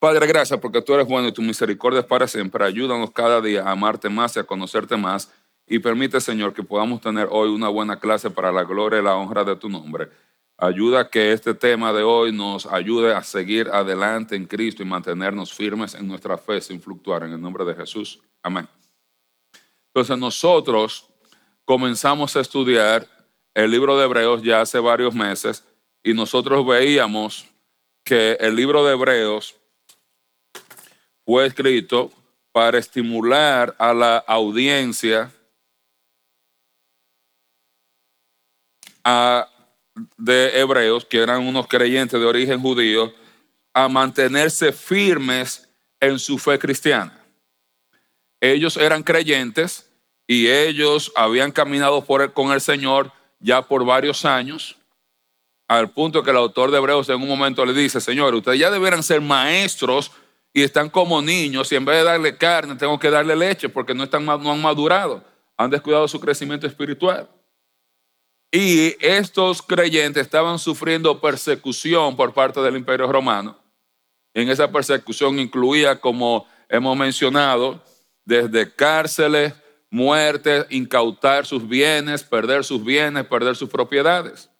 Padre, gracias porque tú eres bueno y tu misericordia es para siempre. Ayúdanos cada día a amarte más y a conocerte más. Y permite, Señor, que podamos tener hoy una buena clase para la gloria y la honra de tu nombre. Ayuda que este tema de hoy nos ayude a seguir adelante en Cristo y mantenernos firmes en nuestra fe sin fluctuar. En el nombre de Jesús. Amén. Entonces nosotros comenzamos a estudiar el libro de Hebreos ya hace varios meses y nosotros veíamos que el libro de Hebreos fue escrito para estimular a la audiencia de hebreos, que eran unos creyentes de origen judío, a mantenerse firmes en su fe cristiana. Ellos eran creyentes y ellos habían caminado con el Señor ya por varios años, al punto que el autor de Hebreos en un momento le dice, Señor, ustedes ya deberán ser maestros y están como niños y en vez de darle carne tengo que darle leche porque no, están, no han madurado, han descuidado su crecimiento espiritual. Y estos creyentes estaban sufriendo persecución por parte del imperio romano. En esa persecución incluía, como hemos mencionado, desde cárceles, muertes, incautar sus bienes, perder sus bienes, perder sus propiedades.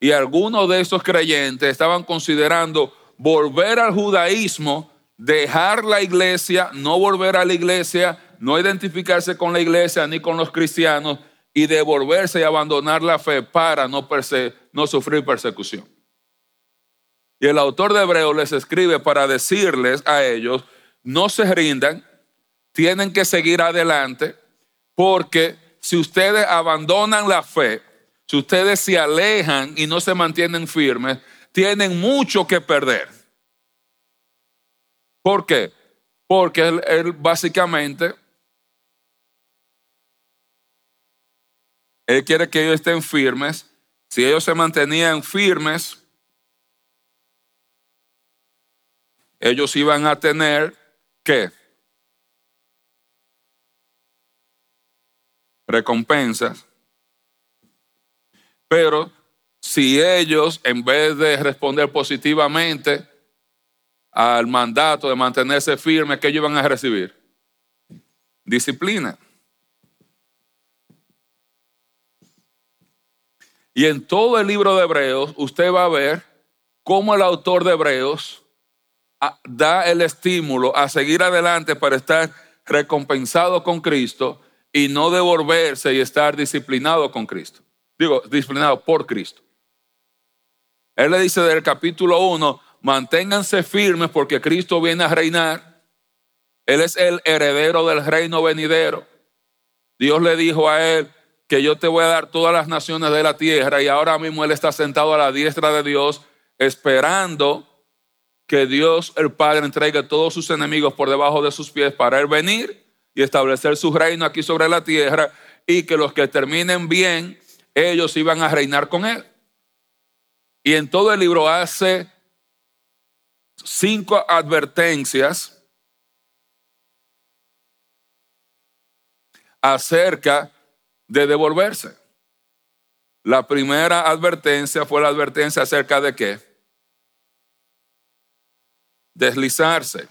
Y algunos de estos creyentes estaban considerando volver al judaísmo, dejar la iglesia, no volver a la iglesia, no identificarse con la iglesia ni con los cristianos y devolverse y abandonar la fe para no, sufrir persecución. Y el autor de Hebreo les escribe para decirles a ellos, no se rindan, tienen que seguir adelante, porque si ustedes abandonan la fe, si ustedes se alejan y no se mantienen firmes, tienen mucho que perder. ¿Por qué? Porque él, básicamente, él quiere que ellos estén firmes. Si ellos se mantenían firmes, ellos iban a tener que recompensas. Pero si ellos, en vez de responder positivamente al mandato de mantenerse firmes, ¿qué ellos a recibir? Disciplina. Y en todo el libro de Hebreos, usted va a ver cómo el autor de Hebreos ah, da el estímulo a seguir adelante para estar recompensado con Cristo y no devolverse y estar disciplinado con Cristo. Digo, disciplinado por Cristo. Él le dice del capítulo 1, manténganse firmes porque Cristo viene a reinar. Él es el heredero del reino venidero. Dios le dijo a él que yo te voy a dar todas las naciones de la tierra y ahora mismo él está sentado a la diestra de Dios esperando que Dios el Padre entregue todos sus enemigos por debajo de sus pies para él venir y establecer su reino aquí sobre la tierra y que los que terminen bien, ellos iban a reinar con él. Y en todo el libro hace cinco advertencias acerca de devolverse. La primera advertencia fue la advertencia acerca de qué? Deslizarse.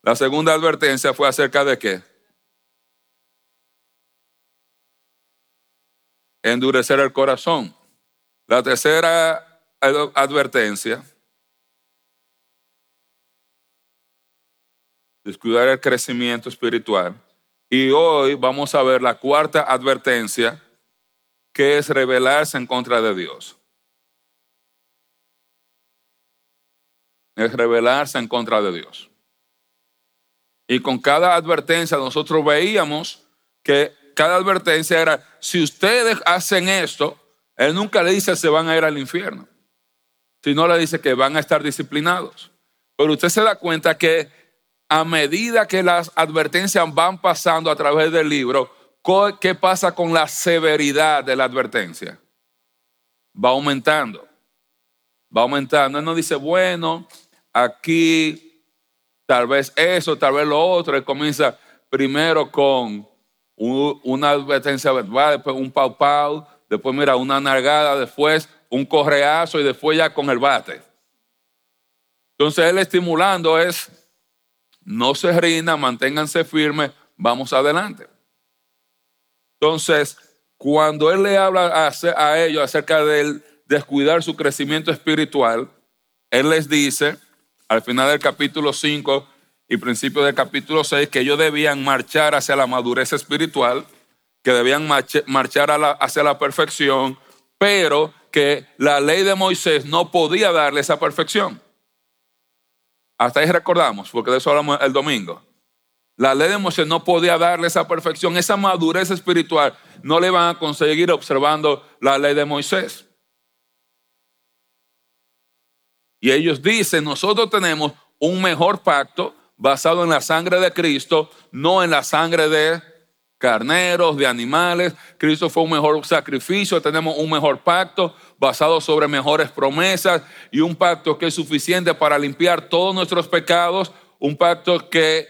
La segunda advertencia fue acerca de qué? Endurecer el corazón. La tercera advertencia, descuidar el crecimiento espiritual. Y hoy vamos a ver la cuarta advertencia, que es rebelarse en contra de Dios. Es rebelarse en contra de Dios. Y con cada advertencia nosotros veíamos que cada advertencia era, si ustedes hacen esto, Él nunca le dice se van a ir al infierno, sino le dice que van a estar disciplinados. Pero usted se da cuenta que a medida que las advertencias van pasando a través del libro, ¿qué pasa con la severidad de la advertencia? Va aumentando, va aumentando. Él no dice, bueno, aquí tal vez eso, tal vez lo otro. Él comienza primero con una advertencia verbal, después un pau pau, después mira una nargada, después un correazo y después ya con el bate. Entonces él estimulando es, no se rindan, manténganse firmes, vamos adelante. Entonces, cuando él le habla a, ellos acerca de descuidar su crecimiento espiritual, él les dice, al final del capítulo 5 y principio del capítulo 6, que ellos debían marchar hacia la madurez espiritual, que debían marchar hacia la perfección, pero que la ley de Moisés no podía darle esa perfección. Hasta ahí recordamos, porque de eso hablamos el domingo. La ley de Moisés no podía darle esa perfección, esa madurez espiritual. No le van a conseguir observando la ley de Moisés. Y ellos dicen, nosotros tenemos un mejor pacto basado en la sangre de Cristo, no en la sangre de carneros, de animales. Cristo fue un mejor sacrificio, tenemos un mejor pacto basado sobre mejores promesas y un pacto que es suficiente para limpiar todos nuestros pecados, un pacto que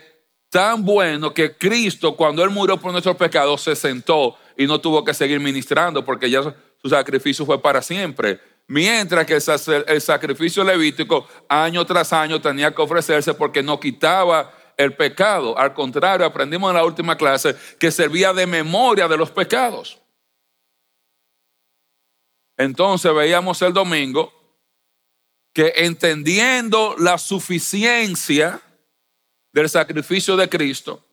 tan bueno que Cristo cuando él murió por nuestros pecados se sentó y no tuvo que seguir ministrando porque ya su sacrificio fue para siempre. Mientras que el sacrificio levítico año tras año tenía que ofrecerse porque no quitaba el pecado. Al contrario, aprendimos en la última clase que servía de memoria de los pecados. Entonces veíamos el domingo que entendiendo la suficiencia del sacrificio de Cristo,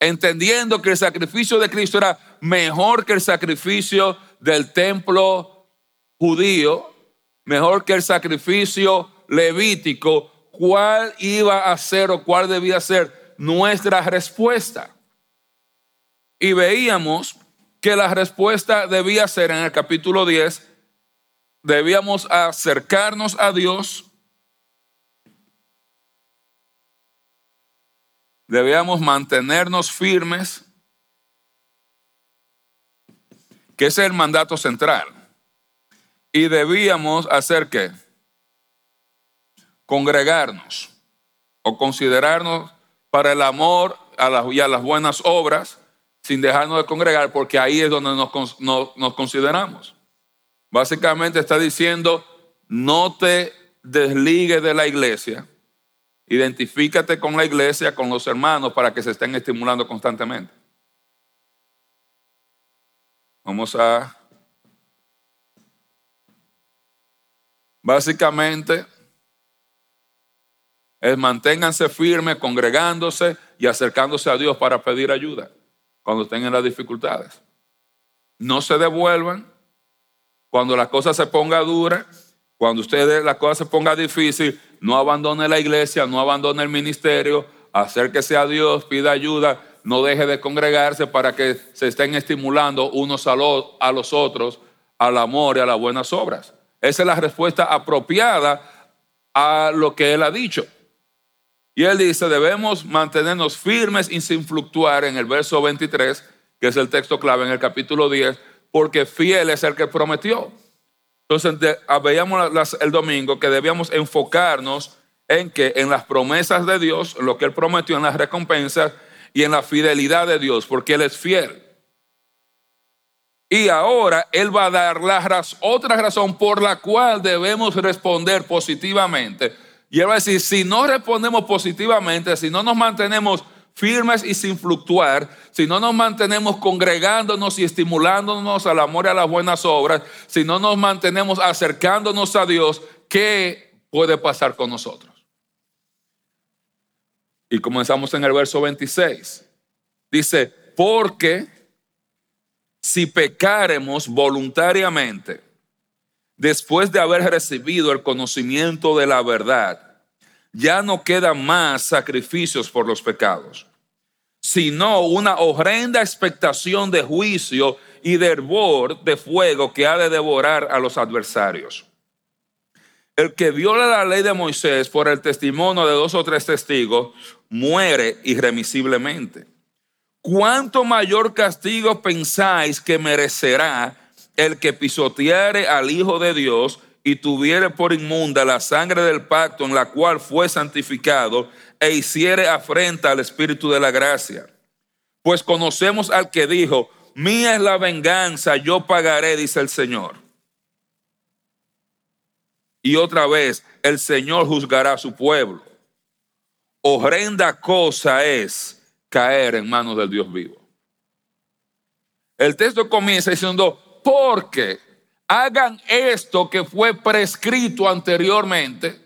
entendiendo que el sacrificio de Cristo era mejor que el sacrificio del templo judío, mejor que el sacrificio levítico, cuál iba a ser o cuál debía ser nuestra respuesta. Y veíamos que la respuesta debía ser en el capítulo 10, debíamos acercarnos a Dios, debíamos mantenernos firmes, que es el mandato central. Y debíamos hacer qué? Congregarnos o considerarnos para el amor a las, y a las buenas obras sin dejarnos de congregar, porque ahí es donde nos, nos consideramos. Básicamente está diciendo, no te desligues de la iglesia, identifícate con la iglesia, con los hermanos, para que se estén estimulando constantemente. Vamos a... Básicamente, es manténganse firmes, congregándose y acercándose a Dios para pedir ayuda cuando tengan las dificultades. No se devuelvan cuando la cosa se ponga dura, cuando ustedes la cosa se ponga difícil, no abandone la iglesia, no abandone el ministerio, acérquese a Dios, pida ayuda, no deje de congregarse para que se estén estimulando unos a los, a los otros al amor y a las buenas obras. Esa es la respuesta apropiada a lo que él ha dicho. Y él dice, debemos mantenernos firmes y sin fluctuar en el verso 23, que es el texto clave en el capítulo 10, porque fiel es el que prometió. Entonces ah, veíamos el domingo que debíamos enfocarnos en que en las promesas de Dios, lo que él prometió, en las recompensas y en la fidelidad de Dios, porque él es fiel. Y ahora él va a dar la otra razón por la cual debemos responder positivamente y él va a decir, si no respondemos positivamente, si no nos mantenemos firmes y sin fluctuar, si no nos mantenemos congregándonos y estimulándonos al amor y a las buenas obras, si no nos mantenemos acercándonos a Dios, ¿qué puede pasar con nosotros? Y comenzamos en el verso 26. Dice, porque si pecaremos voluntariamente, después de haber recibido el conocimiento de la verdad, ya no quedan más sacrificios por los pecados, sino una horrenda expectación de juicio y de hervor de fuego que ha de devorar a los adversarios. El que viola la ley de Moisés por el testimonio de dos o tres testigos muere irremisiblemente. ¿Cuánto mayor castigo pensáis que merecerá el que pisoteare al Hijo de Dios y tuviere por inmunda la sangre del pacto en la cual fue santificado e hiciere afrenta al Espíritu de la gracia. Pues conocemos al que dijo, mía es la venganza, yo pagaré, dice el Señor. Y otra vez, el Señor juzgará a su pueblo. Horrenda cosa es caer en manos del Dios vivo. El texto comienza diciendo, porque hagan esto que fue prescrito anteriormente,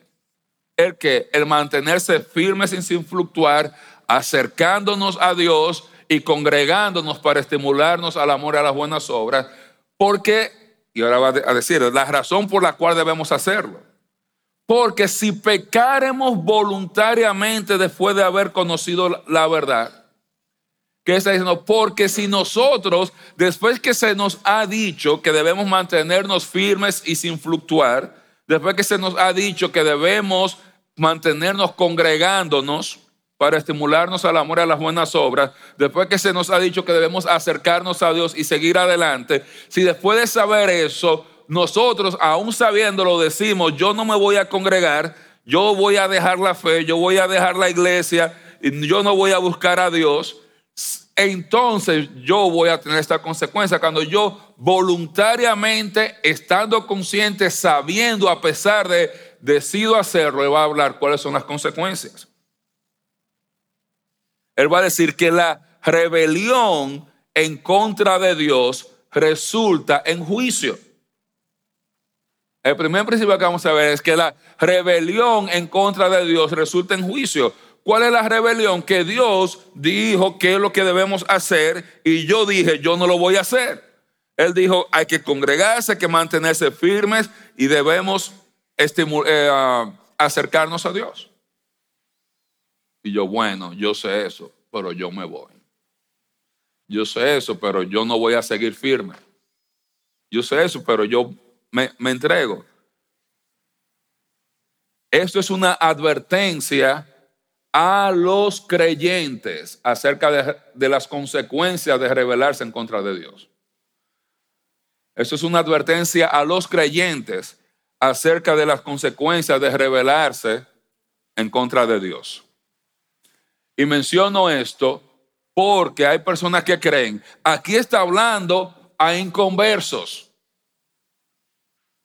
el que el mantenerse firmes sin fluctuar, acercándonos a Dios y congregándonos para estimularnos al amor y a las buenas obras, porque, y ahora va a decir, la razón por la cual debemos hacerlo. Porque si pecaremos voluntariamente después de haber conocido la verdad, ¿qué está diciendo? Porque si nosotros, después que se nos ha dicho que debemos mantenernos firmes y sin fluctuar, después que se nos ha dicho que debemos mantenernos congregándonos, para estimularnos al amor y a las buenas obras, después que se nos ha dicho que debemos acercarnos a Dios y seguir adelante, si después de saber eso, nosotros, aún sabiéndolo, decimos, yo no me voy a congregar, yo voy a dejar la fe, yo voy a dejar la iglesia, yo no voy a buscar a Dios, entonces yo voy a tener esta consecuencia. Cuando yo voluntariamente, estando consciente, sabiendo, a pesar de, decido hacerlo, le va a hablar cuáles son las consecuencias. Él va a decir que la rebelión en contra de Dios resulta en juicio. El primer principio que vamos a ver es que la rebelión en contra de Dios resulta en juicio. ¿Cuál es la rebelión? Que Dios dijo qué es lo que debemos hacer y yo dije, yo no lo voy a hacer. Él dijo, hay que congregarse, hay que mantenerse firmes y debemos eh, ah, acercarnos a Dios. Y yo, bueno, yo sé eso, pero yo me voy. Yo sé eso, pero yo no voy a seguir firme. Yo sé eso, pero yo me, entrego. Esto es una advertencia a los creyentes acerca de, las consecuencias de rebelarse en contra de Dios. Esto es una advertencia a los creyentes acerca de las consecuencias de rebelarse en contra de Dios. Y menciono esto porque hay personas que creen, aquí está hablando a inconversos.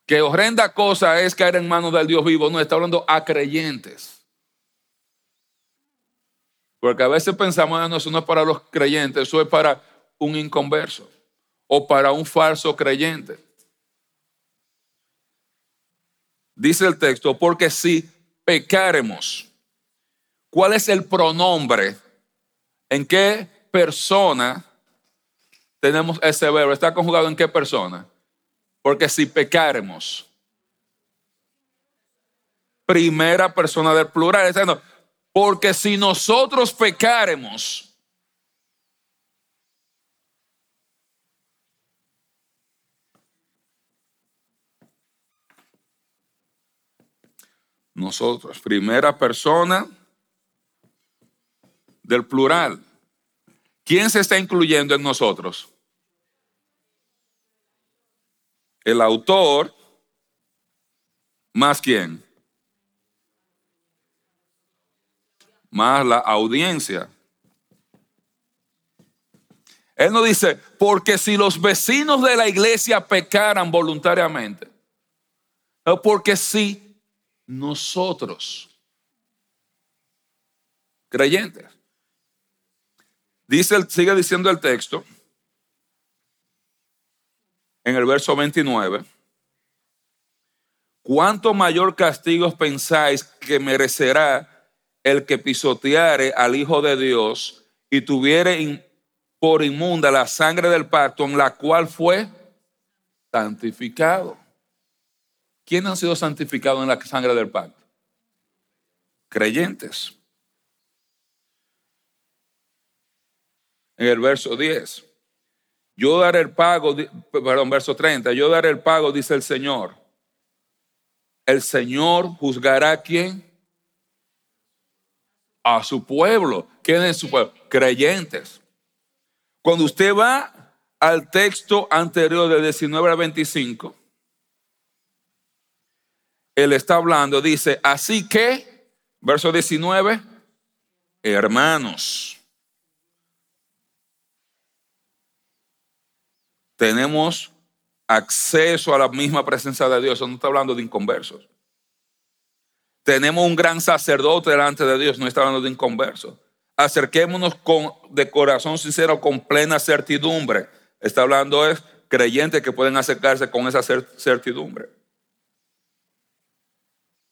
Que horrenda cosa es caer en manos del Dios vivo. No, está hablando a creyentes. Porque a veces pensamos, ah, no, eso no es para los creyentes, eso es para un inconverso o para un falso creyente. Dice el texto, porque si pecaremos, ¿Cuál es el pronombre? ¿En qué persona tenemos ese verbo? ¿Está conjugado en qué persona? Porque si pecaremos, primera persona del plural, porque si nosotros pecaremos, nosotros, primera persona del plural. ¿Quién se está incluyendo en nosotros? El autor, más quién? Más la audiencia. Él no dice, porque si los vecinos de la iglesia pecaran voluntariamente, no, porque si nosotros, creyentes, Dice, sigue diciendo el texto en el verso 29. ¿Cuánto mayor castigo pensáis que merecerá el que pisoteare al Hijo de Dios y tuviere por inmunda la sangre del pacto en la cual fue santificado? ¿Quién han sido santificados en la sangre del pacto? Creyentes. en el verso 10. Yo daré el pago, perdón, verso 30, yo daré el pago, dice el Señor. El Señor juzgará a quién? A su pueblo. ¿Quién es su pueblo? Creyentes. Cuando usted va al texto anterior de 19 a 25, él está hablando, dice, así que, verso 19, hermanos tenemos acceso a la misma presencia de Dios. no está hablando de inconversos. Tenemos un gran sacerdote delante de Dios, no está hablando de inconverso. Acerquémonos con, de corazón sincero, con plena certidumbre. Está hablando es creyentes que pueden acercarse con esa certidumbre.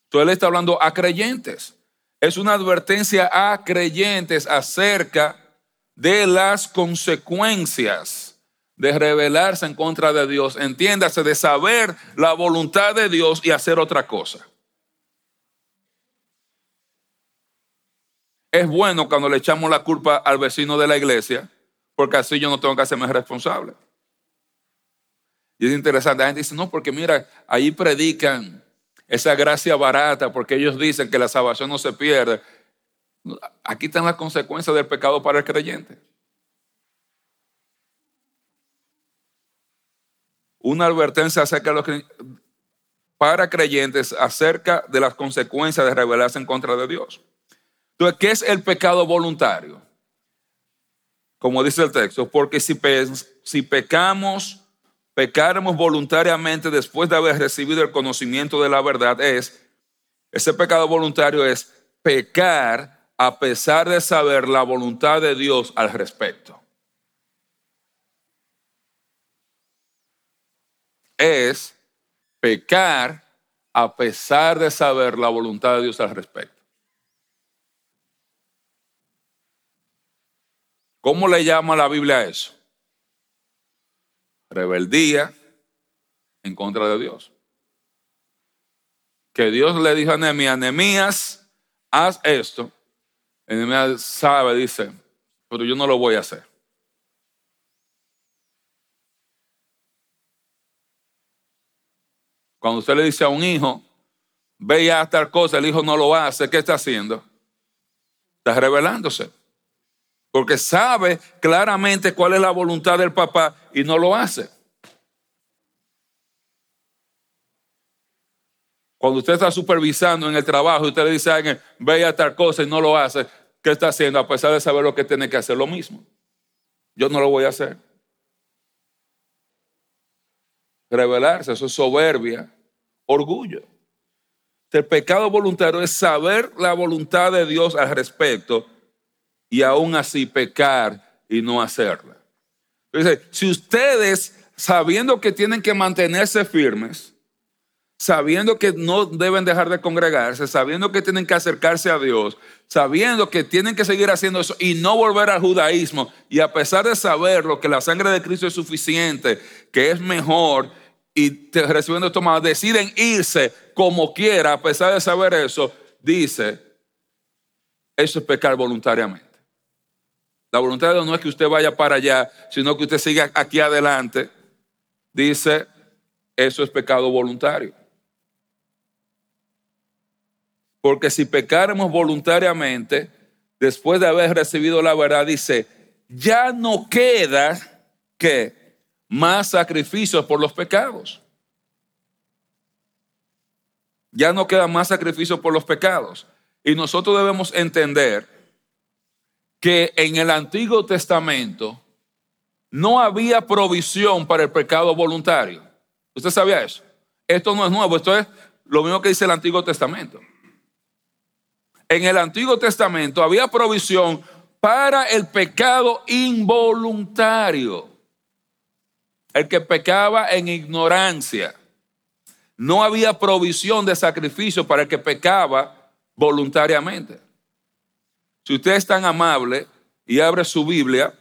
Entonces él está hablando a creyentes. Es una advertencia a creyentes acerca de las consecuencias de rebelarse en contra de Dios. Entiéndase, de saber la voluntad de Dios y hacer otra cosa. Es bueno cuando le echamos la culpa al vecino de la iglesia, porque así yo no tengo que hacerme responsable. Y es interesante, la gente dice, no, porque mira, ahí predican esa gracia barata, porque ellos dicen que la salvación no se pierde. Aquí están las consecuencias del pecado para el creyente. Una advertencia acerca de los para creyentes acerca de las consecuencias de rebelarse en contra de Dios. Entonces, ¿qué es el pecado voluntario? Como dice el texto, porque si, si pecamos, pecáramos voluntariamente después de haber recibido el conocimiento de la verdad, es, ese pecado voluntario es pecar a pesar de saber la voluntad de Dios al respecto. Es pecar a pesar de saber la voluntad de Dios al respecto. ¿Cómo le llama la Biblia a eso? Rebeldía en contra de Dios. Que Dios le dijo a Nehemías, Nehemías, haz esto. Nehemías sabe, dice, pero yo no lo voy a hacer. Cuando usted le dice a un hijo, ve haz tal cosa, el hijo no lo hace, ¿qué está haciendo? Está rebelándose porque sabe claramente cuál es la voluntad del papá y no lo hace. Cuando usted está supervisando en el trabajo y usted le dice a alguien, vea tal cosa y no lo hace, ¿qué está haciendo? A pesar de saber lo que tiene que hacer, lo mismo. Yo no lo voy a hacer. Revelarse, eso es soberbia, orgullo. El pecado voluntario es saber la voluntad de Dios al respecto y aún así pecar y no hacerla. Entonces, si ustedes, sabiendo que tienen que mantenerse firmes, sabiendo que no deben dejar de congregarse, sabiendo que tienen que acercarse a Dios, sabiendo que tienen que seguir haciendo eso y no volver al judaísmo, y a pesar de saberlo, que la sangre de Cristo es suficiente, que es mejor, y recibiendo esto más, deciden irse como quiera, a pesar de saber eso, dice, eso es pecar voluntariamente. La voluntad de Dios no es que usted vaya para allá, sino que usted siga aquí adelante. Dice, eso es pecado voluntario. Porque si pecáramos voluntariamente, después de haber recibido la verdad, dice, ya no queda que más sacrificios por los pecados. Ya no queda más sacrificios por los pecados. Y nosotros debemos entender que en el Antiguo Testamento no había provisión para el pecado voluntario. ¿Usted sabía eso? Esto no es nuevo, esto es lo mismo que dice el Antiguo Testamento. En el Antiguo Testamento había provisión para el pecado involuntario. El que pecaba en ignorancia. No había provisión de sacrificio para el que pecaba voluntariamente. Si usted es tan amable y abre su Biblia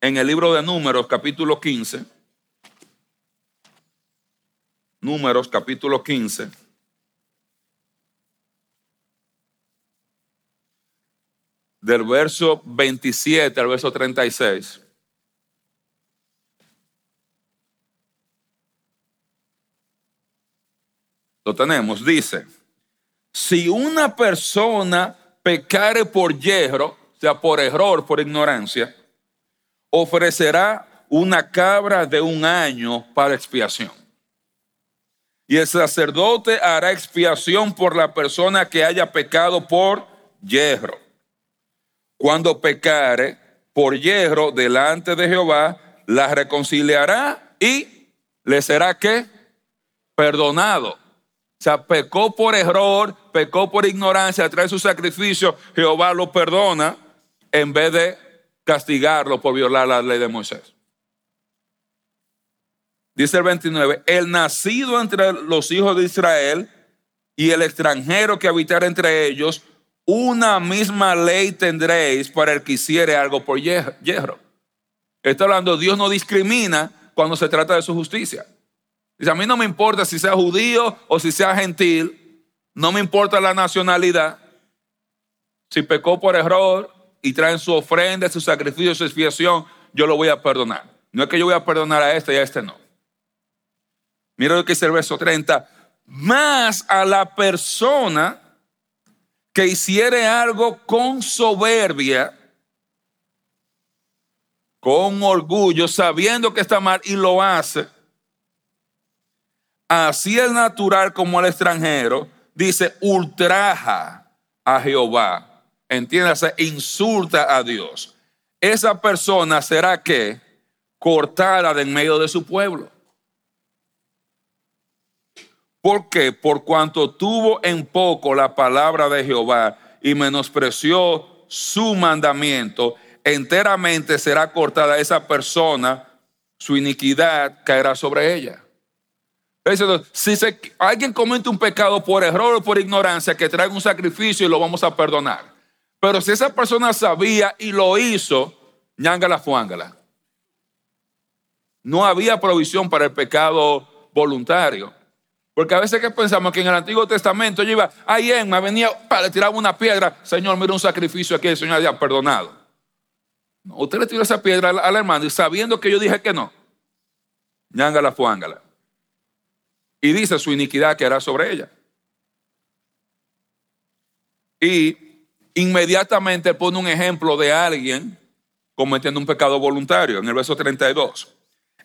en el libro de Números, capítulo 15. Números, capítulo 15. Del verso 27 al verso 36. Lo tenemos, dice, si una persona pecare por hierro, o sea, por error, por ignorancia, ofrecerá una cabra de un año para expiación. Y el sacerdote hará expiación por la persona que haya pecado por hierro. Cuando pecare por hierro delante de Jehová, la reconciliará y le será que perdonado. O sea, pecó por error, pecó por ignorancia, trae su sacrificio, Jehová lo perdona en vez de castigarlo por violar la ley de Moisés. Dice el 29, el nacido entre los hijos de Israel y el extranjero que habitar entre ellos, una misma ley tendréis para el que hiciere algo por hierro. Está hablando, Dios no discrimina cuando se trata de su justicia. Dice, a mí no me importa si sea judío o si sea gentil, no me importa la nacionalidad. Si pecó por error y traen su ofrenda, su sacrificio, su expiación, yo lo voy a perdonar. No es que yo voy a perdonar a este y a este no. Mira lo que dice el verso 30. Más a la persona que hiciere algo con soberbia, con orgullo, sabiendo que está mal y lo hace, así el natural como el extranjero, dice, ultraja a Jehová. Entiéndase, insulta a Dios. Esa persona será que cortada de en medio de su pueblo. ¿Por qué? Por cuanto tuvo en poco la palabra de Jehová y menospreció su mandamiento, enteramente será cortada esa persona, su iniquidad caerá sobre ella. Si alguien comete un pecado por error o por ignorancia, que traiga un sacrificio y lo vamos a perdonar. Pero si esa persona sabía y lo hizo, ñangala fuángala. No había provisión para el pecado voluntario. Porque a veces que pensamos que en el Antiguo Testamento yo iba, ahí en, me venía, para le tiraba una piedra, Señor, mira un sacrificio aquí, el Señor ha perdonado. usted le tiró esa piedra al, hermano y sabiendo que yo dije que no, ñangala fuángala. Y dice su iniquidad que hará sobre ella. Y inmediatamente pone un ejemplo de alguien cometiendo un pecado voluntario en el verso 32.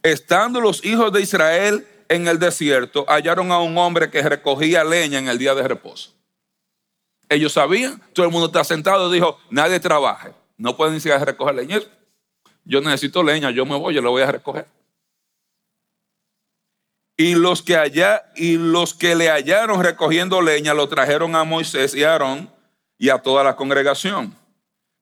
Estando los hijos de Israel en el desierto, hallaron a un hombre que recogía leña en el día de reposo. Ellos sabían, todo el mundo está sentado, dijo, nadie trabaje, no pueden ni siquiera recoger leña. Yo necesito leña, yo me voy, yo la voy a recoger. Y los que allá y los que le hallaron recogiendo leña lo trajeron a Moisés y a Aarón y a toda la congregación.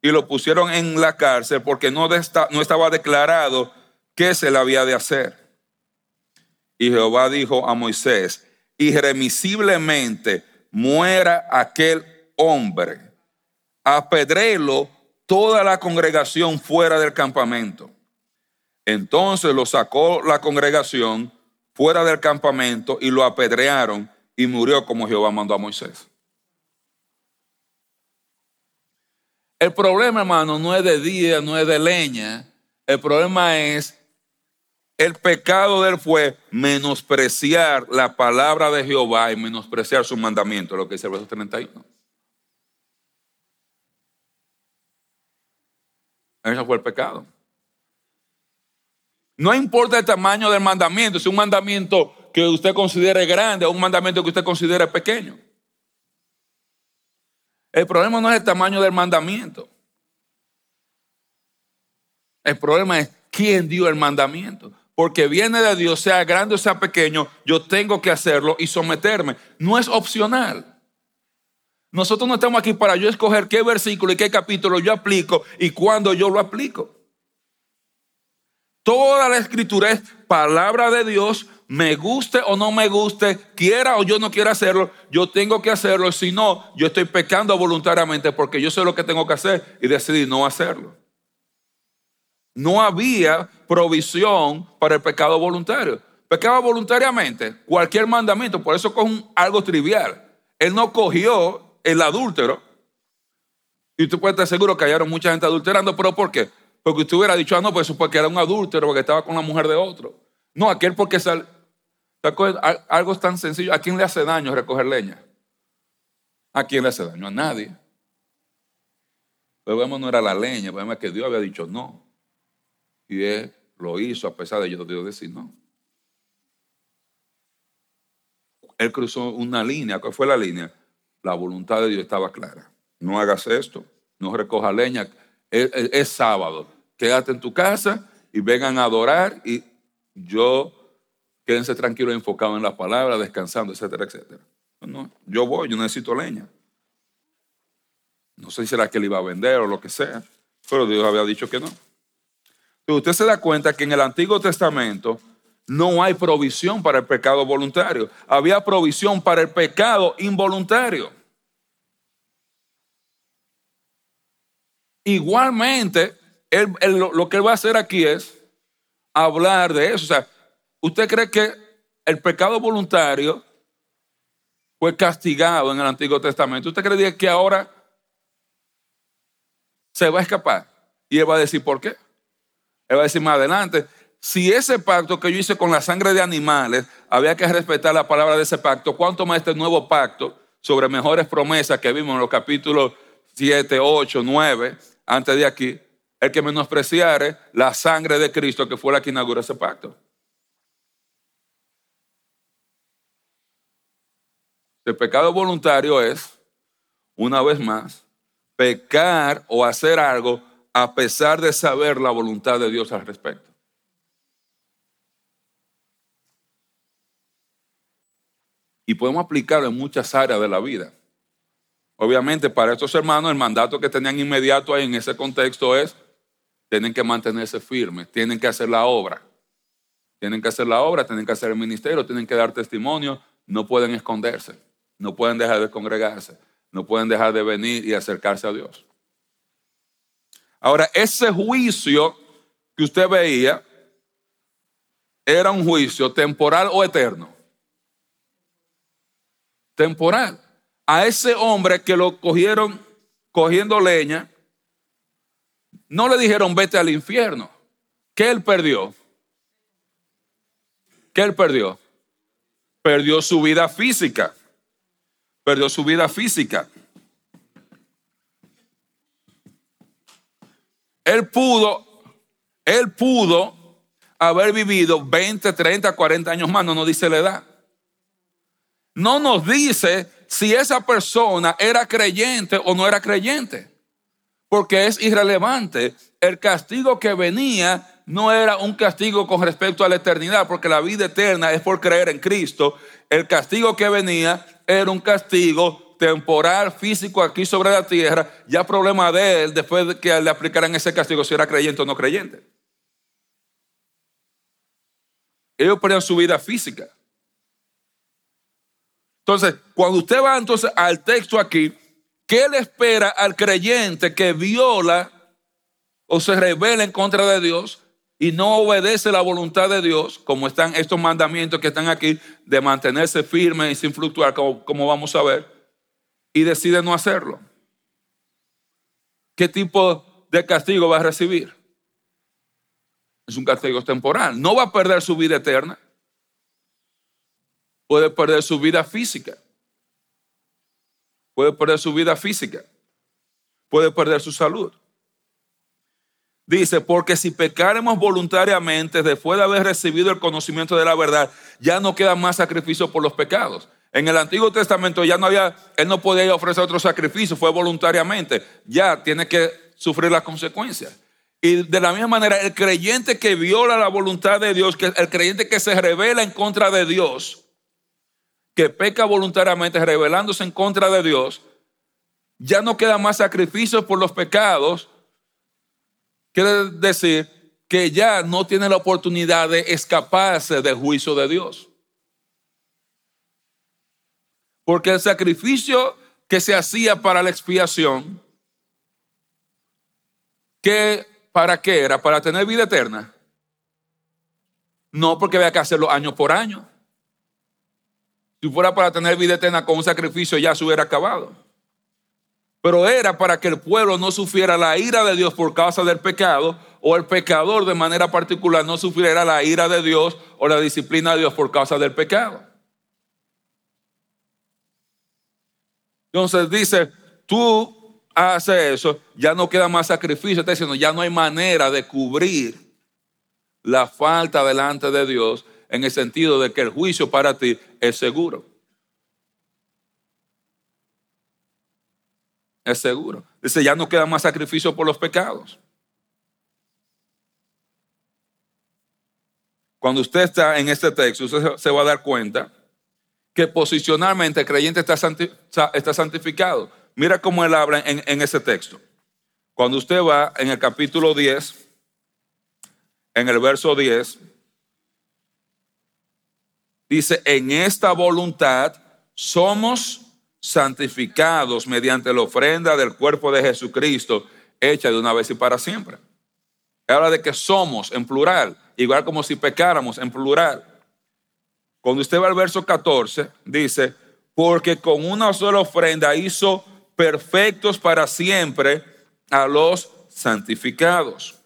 Y lo pusieron en la cárcel porque no, no estaba declarado qué se le había de hacer. Y Jehová dijo a Moisés, irremisiblemente muera aquel hombre. Apedrelo toda la congregación fuera del campamento. Entonces lo sacó la congregación fuera del campamento y lo apedrearon y murió como Jehová mandó a Moisés. El problema, hermano, no es de día, no es de leña. El problema es el pecado de él fue menospreciar la palabra de Jehová y menospreciar su mandamiento, lo que dice el verso 31. Ese fue el pecado. No importa el tamaño del mandamiento, si es un mandamiento que usted considere grande o un mandamiento que usted considere pequeño. El problema no es el tamaño del mandamiento. El problema es quién dio el mandamiento. Porque viene de Dios, sea grande o sea pequeño, yo tengo que hacerlo y someterme. No es opcional. Nosotros no estamos aquí para yo escoger qué versículo y qué capítulo yo aplico y cuándo yo lo aplico. Toda la escritura es palabra de Dios, me guste o no me guste, quiera o yo no quiera hacerlo, yo tengo que hacerlo, si no, yo estoy pecando voluntariamente porque yo sé lo que tengo que hacer y decidí no hacerlo. No había provisión para el pecado voluntario. Pecaba voluntariamente, cualquier mandamiento, por eso con algo trivial. Él no cogió el adúltero. Y tú puedes estar seguro que hallaron mucha gente adulterando, pero ¿por qué? Porque usted hubiera dicho, ah, no, pues eso porque era un adúltero, porque estaba con la mujer de otro. No, aquel porque sale. Algo tan sencillo. ¿A quién le hace daño recoger leña? ¿A quién le hace daño? A nadie. Pero vemos no era la leña, vemos que Dios había dicho no. Y él lo hizo a pesar de yo Dios decir no. Él cruzó una línea. ¿Cuál fue la línea? La voluntad de Dios estaba clara. No hagas esto, no recoja leña, es, sábado. Quédate en tu casa y vengan a adorar y yo quédense tranquilos, enfocados en la palabra, descansando, etcétera, etcétera. No, yo voy, yo necesito leña. No sé si será que él iba a vender o lo que sea, pero Dios había dicho que no. Pero usted se da cuenta que en el Antiguo Testamento no hay provisión para el pecado voluntario. Había provisión para el pecado involuntario. Igualmente, lo que él va a hacer aquí es hablar de eso. O sea, ¿usted cree que el pecado voluntario fue castigado en el Antiguo Testamento? ¿Usted cree que ahora se va a escapar? Y él va a decir, ¿por qué? Él va a decir más adelante, si ese pacto que yo hice con la sangre de animales, había que respetar la palabra de ese pacto, ¿cuánto más este nuevo pacto sobre mejores promesas que vimos en los capítulos 7, 8, 9, antes de aquí? El que menospreciare la sangre de Cristo, que fue la que inauguró ese pacto. El pecado voluntario es, una vez más, pecar o hacer algo a pesar de saber la voluntad de Dios al respecto. Y podemos aplicarlo en muchas áreas de la vida. Obviamente para estos hermanos el mandato que tenían inmediato ahí en ese contexto es, tienen que mantenerse firmes, tienen que hacer la obra. Tienen que hacer la obra, tienen que hacer el ministerio, tienen que dar testimonio, no pueden esconderse, no pueden dejar de congregarse, no pueden dejar de venir y acercarse a Dios. Ahora, ese juicio que usted veía era un juicio temporal o eterno. Temporal. A ese hombre que lo cogieron cogiendo leña, no le dijeron vete al infierno. ¿Qué él perdió? ¿Qué él perdió? Perdió su vida física. Perdió su vida física. Él pudo, él pudo haber vivido 20, 30, 40 años más, no nos dice la edad. No nos dice si esa persona era creyente o no era creyente, porque es irrelevante. El castigo que venía no era un castigo con respecto a la eternidad, porque la vida eterna es por creer en Cristo. El castigo que venía era un castigo temporal, físico aquí sobre la tierra, ya problema de él después de que le aplicaran ese castigo si era creyente o no creyente. Ellos perdían su vida física. Entonces, cuando usted va entonces al texto aquí, ¿qué le espera al creyente que viola o se revela en contra de Dios y no obedece la voluntad de Dios, como están estos mandamientos que están aquí, de mantenerse firme y sin fluctuar, como, como vamos a ver? y decide no hacerlo, ¿qué tipo de castigo va a recibir? Es un castigo temporal. No va a perder su vida eterna. Puede perder su vida física. Puede perder su vida física. Puede perder su salud. Dice, porque si pecaremos voluntariamente después de haber recibido el conocimiento de la verdad, ya no queda más sacrificio por los pecados. En el Antiguo Testamento ya no había, él no podía ofrecer otro sacrificio, fue voluntariamente. Ya tiene que sufrir las consecuencias. Y de la misma manera, el creyente que viola la voluntad de Dios, el creyente que se revela en contra de Dios, que peca voluntariamente rebelándose en contra de Dios, ya no queda más sacrificios por los pecados. Quiere decir que ya no tiene la oportunidad de escaparse del juicio de Dios. Porque el sacrificio que se hacía para la expiación, que ¿para qué era? ¿Para tener vida eterna? No, porque había que hacerlo año por año. Si fuera para tener vida eterna con un sacrificio ya se hubiera acabado. Pero era para que el pueblo no sufriera la ira de Dios por causa del pecado o el pecador de manera particular no sufriera la ira de Dios o la disciplina de Dios por causa del pecado. Entonces dice, tú haces eso, ya no queda más sacrificio, está diciendo, ya no hay manera de cubrir la falta delante de Dios en el sentido de que el juicio para ti es seguro. Es seguro. Dice, ya no queda más sacrificio por los pecados. Cuando usted está en este texto, usted se va a dar cuenta que posicionalmente el creyente está, santificado. Mira cómo él habla en, en ese texto. Cuando usted va en el capítulo 10, en el verso 10, dice, en esta voluntad somos santificados mediante la ofrenda del cuerpo de Jesucristo, hecha de una vez y para siempre. Habla de que somos en plural, igual como si pecáramos en plural. Cuando usted va al verso 14, dice, porque con una sola ofrenda hizo perfectos para siempre a los santificados.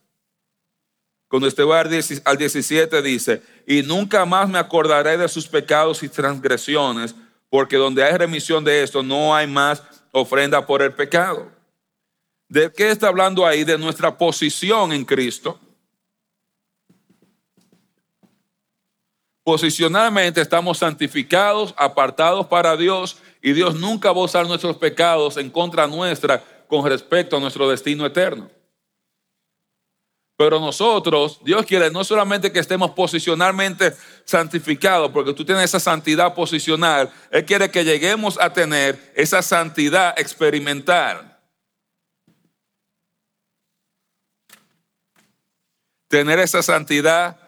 Cuando usted va al 17 dice, y nunca más me acordaré de sus pecados y transgresiones, porque donde hay remisión de esto no hay más ofrenda por el pecado. ¿De qué está hablando ahí? De nuestra posición en Cristo. Posicionalmente estamos santificados, apartados para Dios, y Dios nunca va a usar nuestros pecados en contra nuestra con respecto a nuestro destino eterno. Pero nosotros, Dios quiere no solamente que estemos posicionalmente santificados, porque tú tienes esa santidad posicional, Él quiere que lleguemos a tener esa santidad experimental. Tener esa santidad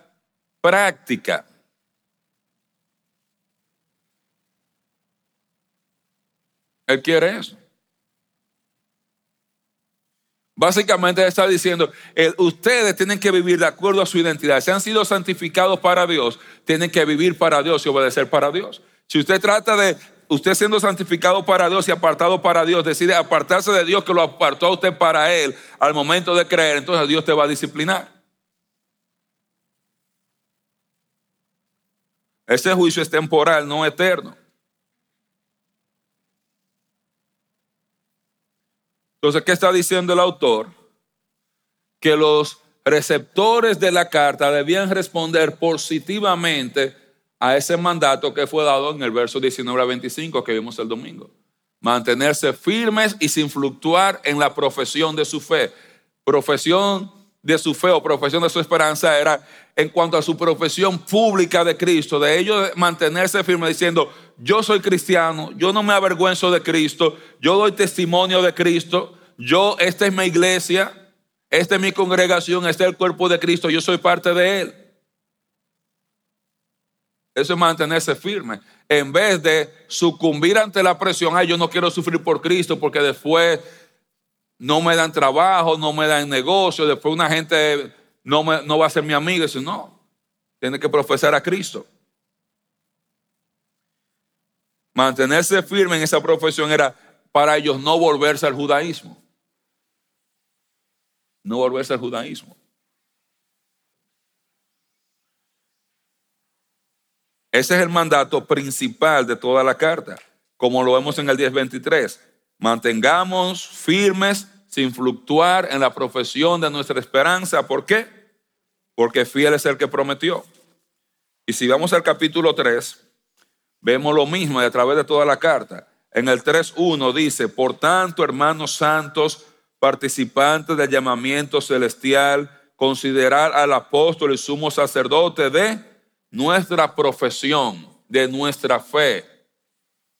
práctica. Él quiere eso. Básicamente está diciendo, ustedes tienen que vivir de acuerdo a su identidad. Si han sido santificados para Dios, tienen que vivir para Dios y obedecer para Dios. Si usted trata de, usted siendo santificado para Dios y apartado para Dios, decide apartarse de Dios que lo apartó a usted para Él al momento de creer, entonces Dios te va a disciplinar. Ese juicio es temporal, no eterno. Entonces, ¿qué está diciendo el autor? Que los receptores de la carta debían responder positivamente a ese mandato que fue dado en el verso 19 a 25 que vimos el domingo. Mantenerse firmes y sin fluctuar en la profesión de su fe. Profesión de su fe o profesión de su esperanza era en cuanto a su profesión pública de Cristo, de ellos mantenerse firme diciendo, yo soy cristiano, yo no me avergüenzo de Cristo, yo doy testimonio de Cristo, yo, esta es mi iglesia, esta es mi congregación, este es el cuerpo de Cristo, yo soy parte de Él. Eso es mantenerse firme. En vez de sucumbir ante la presión, ay, yo no quiero sufrir por Cristo porque después no me dan trabajo, no me dan negocio, después una gente no, no va a ser mi amigo. Eso no, tiene que profesar a Cristo. Mantenerse firme en esa profesión era para ellos no volverse al judaísmo. No volverse al judaísmo. Ese es el mandato principal de toda la carta, como lo vemos en el 1023. Mantengamos firmes sin fluctuar en la profesión de nuestra esperanza. ¿Por qué? Porque fiel es el que prometió. Y si vamos al capítulo 3, vemos lo mismo a través de toda la carta. En el 3.1 dice, por tanto, hermanos santos, participantes del llamamiento celestial, considerar al apóstol y sumo sacerdote de nuestra profesión, de nuestra fe.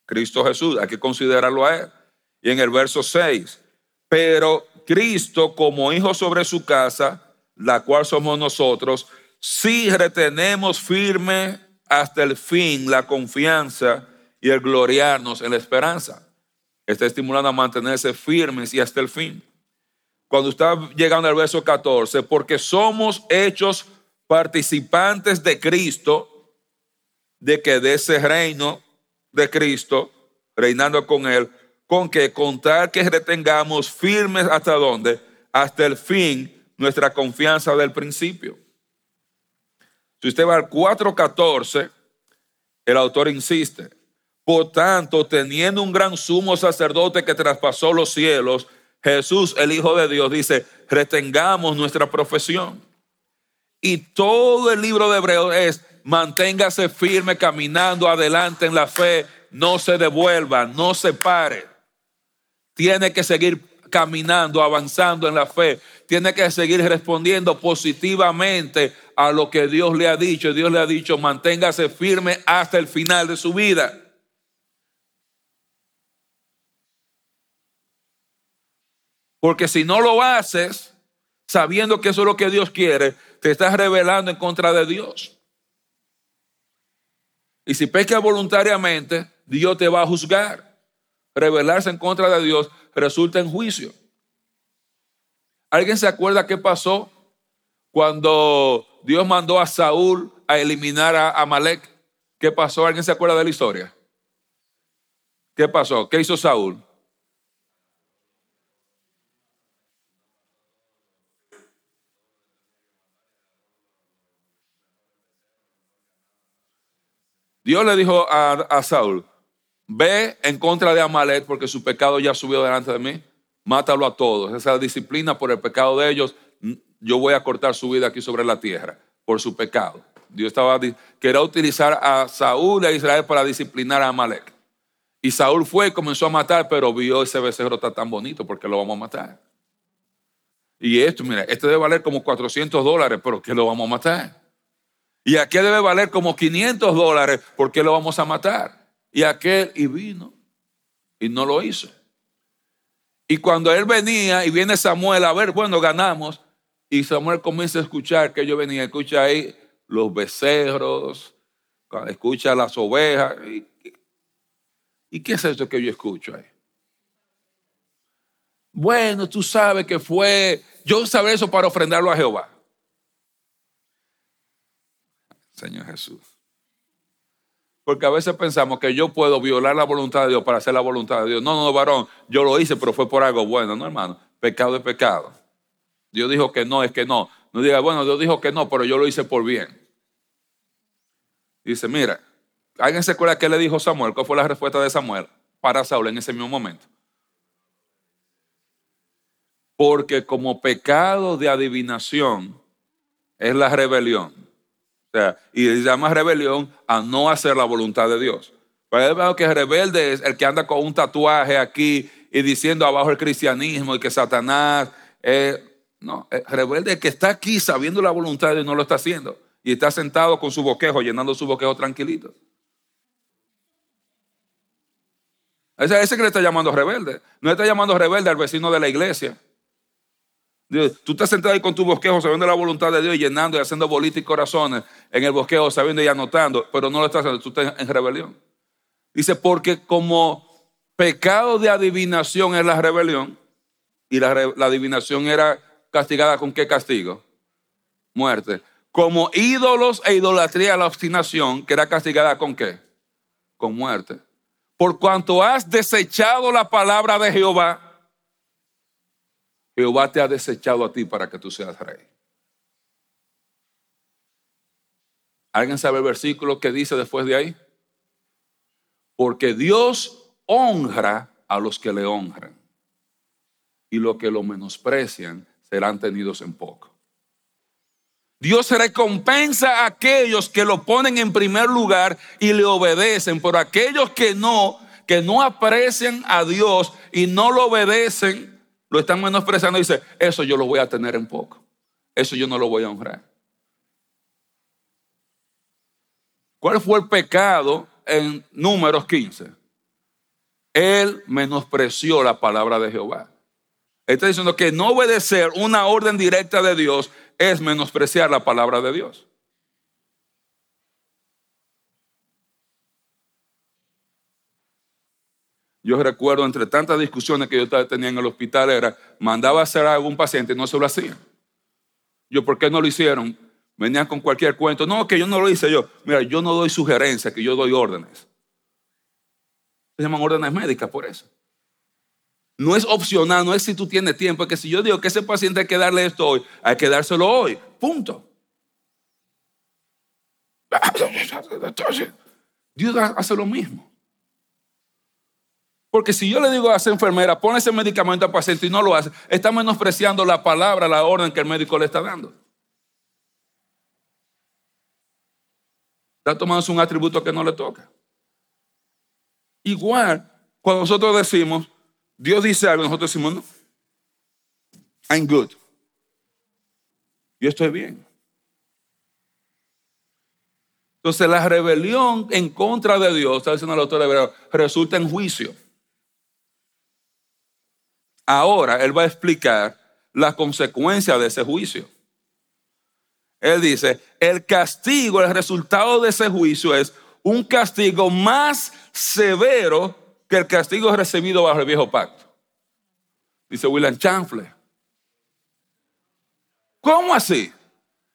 Cristo Jesús, hay que considerarlo a él. Y en el verso 6, pero Cristo como hijo sobre su casa, la cual somos nosotros, si retenemos firme hasta el fin la confianza y el gloriarnos en la esperanza. Está estimulando a mantenerse firmes y hasta el fin. Cuando está llegando al verso 14, porque somos hechos participantes de Cristo, de que de ese reino de Cristo, reinando con Él, con que contar que retengamos firmes hasta dónde, hasta el fin, nuestra confianza del principio. Si usted va al 4.14, el autor insiste, por tanto, teniendo un gran sumo sacerdote que traspasó los cielos, Jesús, el Hijo de Dios, dice, retengamos nuestra profesión. Y todo el libro de Hebreos es, manténgase firme caminando adelante en la fe, no se devuelva, no se pare tiene que seguir caminando, avanzando en la fe, tiene que seguir respondiendo positivamente a lo que Dios le ha dicho. Dios le ha dicho, manténgase firme hasta el final de su vida. Porque si no lo haces, sabiendo que eso es lo que Dios quiere, te estás rebelando en contra de Dios. Y si pecas voluntariamente, Dios te va a juzgar. Rebelarse en contra de Dios resulta en juicio. ¿Alguien se acuerda qué pasó cuando Dios mandó a Saúl a eliminar a Amalek? ¿Qué pasó? ¿Alguien se acuerda de la historia? ¿Qué pasó? ¿Qué hizo Saúl? Dios le dijo a, Saúl, ve en contra de Amalek porque su pecado ya subió delante de mí, mátalo a todos. Esa disciplina por el pecado de ellos, yo voy a cortar su vida aquí sobre la tierra por su pecado. Dios estaba quería utilizar a Saúl y a Israel para disciplinar a Amalek. Y Saúl fue y comenzó a matar, pero vio ese becerro está tan bonito porque lo vamos a matar. Y esto, mira, este debe valer como 400 dólares, pero ¿qué lo vamos a matar? Y aquel debe valer como 500 dólares porque lo vamos a matar. Y aquel, y vino, y no lo hizo. Y cuando él venía, y viene Samuel a ver, bueno, ganamos, y Samuel comienza a escuchar que yo venía, escucha ahí los becerros, escucha las ovejas. ¿Y, ¿Y qué es eso que yo escucho ahí? Bueno, tú sabes que fue, yo sabré eso para ofrendarlo a Jehová. Señor Jesús. Porque a veces pensamos que yo puedo violar la voluntad de Dios para hacer la voluntad de Dios. No, no, varón, yo lo hice, pero fue por algo bueno. No, hermano, pecado es pecado. Dios dijo que no, es que no. No diga, bueno, Dios dijo que no, pero yo lo hice por bien. Dice, mira, ¿alguien se acuerda qué le dijo Samuel? ¿Cuál fue la respuesta de Samuel para Saúl en ese mismo momento? Porque como pecado de adivinación es la rebelión y se llama rebelión a no hacer la voluntad de Dios. Pero que rebelde es el que anda con un tatuaje aquí y diciendo abajo el cristianismo y que Satanás. No, el rebelde que está aquí sabiendo la voluntad de Dios no lo está haciendo. Y está sentado con su boquejo, llenando su boquejo tranquilito. Ese, ese que le está llamando rebelde. No le está llamando rebelde al vecino de la iglesia. Tú estás sentado ahí con tu bosquejo sabiendo la voluntad de Dios llenando y haciendo bolitas y corazones en el bosquejo sabiendo y anotando, pero no lo estás haciendo, tú estás en rebelión. Dice, porque como pecado de adivinación es la rebelión, y la, adivinación era castigada con qué castigo? Muerte. Como ídolos e idolatría la obstinación, que era castigada con qué? Con muerte. Por cuanto has desechado la palabra de Jehová, Jehová te ha desechado a ti para que tú seas rey. ¿Alguien sabe el versículo que dice después de ahí? Porque Dios honra a los que le honran y los que lo menosprecian serán tenidos en poco. Dios recompensa a aquellos que lo ponen en primer lugar y le obedecen, por aquellos que no, que no aprecian a Dios y no lo obedecen, lo están menospreciando y dice, eso yo lo voy a tener en poco. Eso yo no lo voy a honrar. ¿Cuál fue el pecado en números 15? Él menospreció la palabra de Jehová. Está diciendo que no obedecer una orden directa de Dios es menospreciar la palabra de Dios. Yo recuerdo entre tantas discusiones que yo tenía en el hospital era, mandaba hacer a algún paciente y no se lo hacían. Yo, ¿por qué no lo hicieron? Venían con cualquier cuento. No, que yo no lo hice yo. Mira, yo no doy sugerencias, que yo doy órdenes. Se llaman órdenes médicas por eso. No es opcional, no es si tú tienes tiempo, es que si yo digo que ese paciente hay que darle esto hoy, hay que dárselo hoy. Punto. Dios hace lo mismo. Porque si yo le digo a esa enfermera, pon ese medicamento al paciente y no lo hace, está menospreciando la palabra, la orden que el médico le está dando. Está tomando un atributo que no le toca. Igual, cuando nosotros decimos, Dios dice algo, nosotros decimos, no, I'm good. Yo estoy bien. Entonces la rebelión en contra de Dios, está diciendo el autor de resulta en juicio. ahora él va a explicar la consecuencia de ese juicio. Él dice, el castigo, el resultado de ese juicio es un castigo más severo que el castigo recibido bajo el viejo pacto. Dice William Chanfle. ¿Cómo así?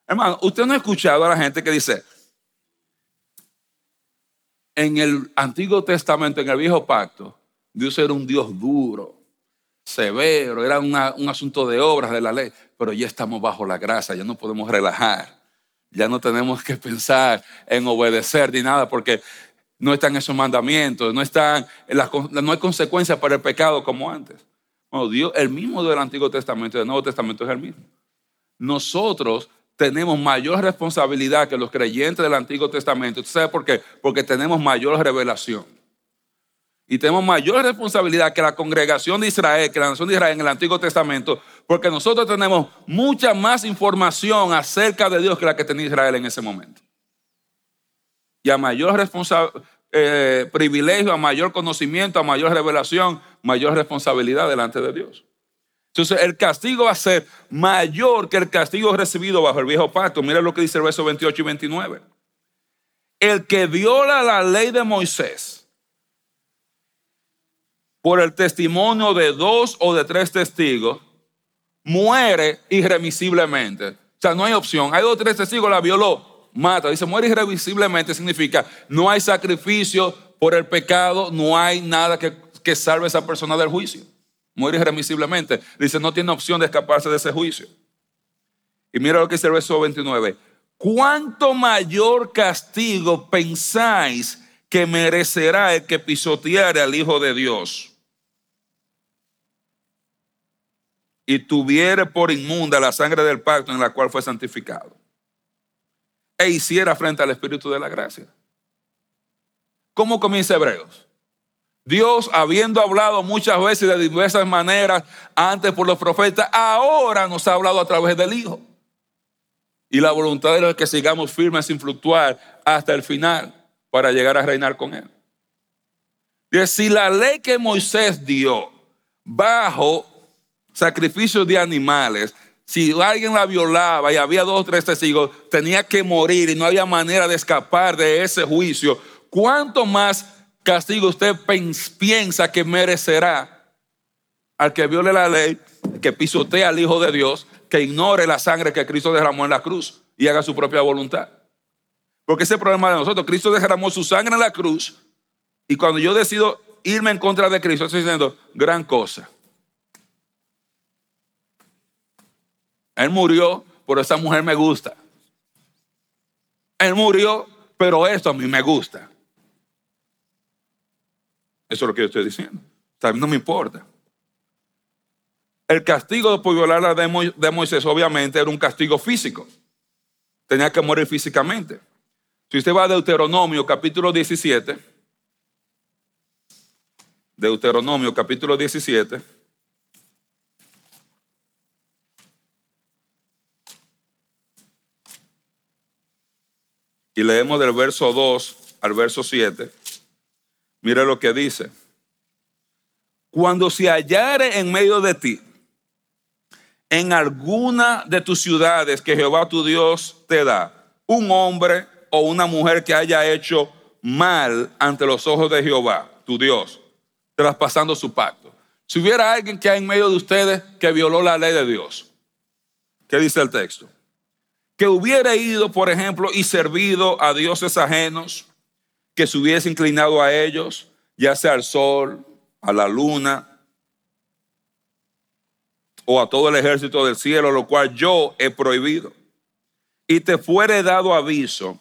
Hermano, usted no ha escuchado a la gente que dice, en el Antiguo Testamento, en el Viejo Pacto, Dios era un Dios duro, severo, era un asunto de obras de la ley, pero ya estamos bajo la gracia, ya no podemos relajar, ya no tenemos que pensar en obedecer ni nada, porque no están esos mandamientos, no, están, no hay consecuencias para el pecado como antes. Bueno, Dios, el mismo del Antiguo Testamento y del Nuevo Testamento es el mismo. Nosotros tenemos mayor responsabilidad que los creyentes del Antiguo Testamento. ¿Tú sabes por qué? Porque tenemos mayor revelación. Y tenemos mayor responsabilidad que la congregación de Israel, que la nación de Israel en el Antiguo Testamento, porque nosotros tenemos mucha más información acerca de Dios que la que tenía Israel en ese momento. Y a mayor eh, privilegio, a mayor conocimiento, a mayor revelación, mayor responsabilidad delante de Dios. Entonces el castigo va a ser mayor que el castigo recibido bajo el viejo pacto. Mira lo que dice el verso 28 y 29. El que viola la ley de Moisés por el testimonio de dos o de tres testigos, muere irremisiblemente. O sea, no hay opción. Hay dos o tres testigos, la violó, mata. Dice, muere irremisiblemente significa no hay sacrificio por el pecado, no hay nada que, que salve a esa persona del juicio muere irremisiblemente. Dice, no tiene opción de escaparse de ese juicio. Y mira lo que dice el verso 29. ¿Cuánto mayor castigo pensáis que merecerá el que pisoteare al Hijo de Dios? Y tuviere por inmunda la sangre del pacto en la cual fue santificado. E hiciera frente al Espíritu de la gracia. ¿Cómo comienza Hebreos? Dios, habiendo hablado muchas veces de diversas maneras antes por los profetas, ahora nos ha hablado a través del Hijo. Y la voluntad de que sigamos firmes sin fluctuar hasta el final para llegar a reinar con Él. Y si la ley que Moisés dio bajo sacrificios de animales, si alguien la violaba y había dos o tres testigos, tenía que morir y no había manera de escapar de ese juicio, ¿cuánto más castigo usted piensa que merecerá al que viole la ley, que pisotee al Hijo de Dios, que ignore la sangre que Cristo derramó en la cruz y haga su propia voluntad. Porque ese es el problema de nosotros. Cristo derramó su sangre en la cruz y cuando yo decido irme en contra de Cristo, estoy diciendo, gran cosa. Él murió, pero esa mujer me gusta. Él murió, pero esto a mí me gusta. Eso es lo que yo estoy diciendo. También no me importa. El castigo por violar la de Moisés obviamente era un castigo físico. Tenía que morir físicamente. Si usted va a Deuteronomio capítulo 17, Deuteronomio capítulo 17, y leemos del verso 2 al verso 7. Mira lo que dice. Cuando se hallare en medio de ti, en alguna de tus ciudades que Jehová tu Dios te da, un hombre o una mujer que haya hecho mal ante los ojos de Jehová, tu Dios, traspasando su pacto. Si hubiera alguien que hay en medio de ustedes que violó la ley de Dios, ¿qué dice el texto? Que hubiera ido, por ejemplo, y servido a dioses ajenos, que se hubiese inclinado a ellos, ya sea al sol, a la luna o a todo el ejército del cielo, lo cual yo he prohibido. Y te fuere dado aviso,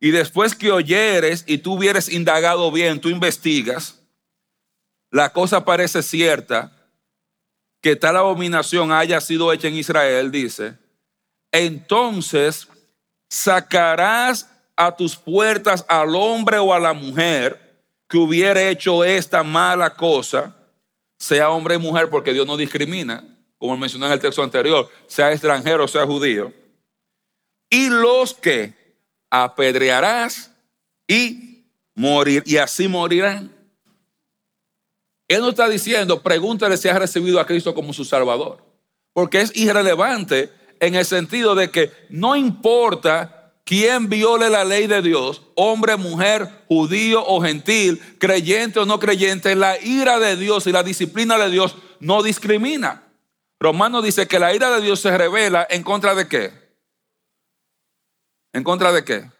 y después que oyeres y tú hubieres indagado bien, tú investigas, la cosa parece cierta, que tal abominación haya sido hecha en Israel, dice, entonces sacarás a tus puertas al hombre o a la mujer que hubiera hecho esta mala cosa, sea hombre o mujer, porque Dios no discrimina, como mencioné en el texto anterior, sea extranjero, sea judío, y los que apedrearás y morir, y así morirán. Él no está diciendo, pregúntale si ha recibido a Cristo como su Salvador. Porque es irrelevante en el sentido de que no importa quién viole la ley de Dios, hombre, mujer, judío o gentil, creyente o no creyente, la ira de Dios y la disciplina de Dios no discrimina. Romano dice que la ira de Dios se revela en contra de qué? ¿En contra de qué?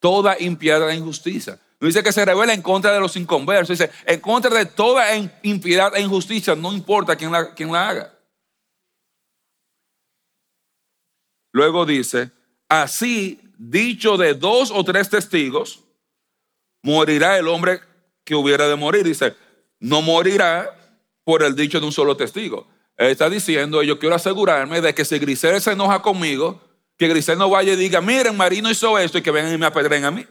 Toda impiedad e injusticia. No dice que se revela en contra de los inconversos, dice en contra de toda impiedad e injusticia, no importa quién quién la haga. Luego dice, así dicho de dos o tres testigos, morirá el hombre que hubiera de morir. Dice, no morirá por el dicho de un solo testigo. Él está diciendo, yo quiero asegurarme de que si Grisel se enoja conmigo, que Grisel no vaya y diga, miren, Marino hizo esto y que vengan y me apedren a mí.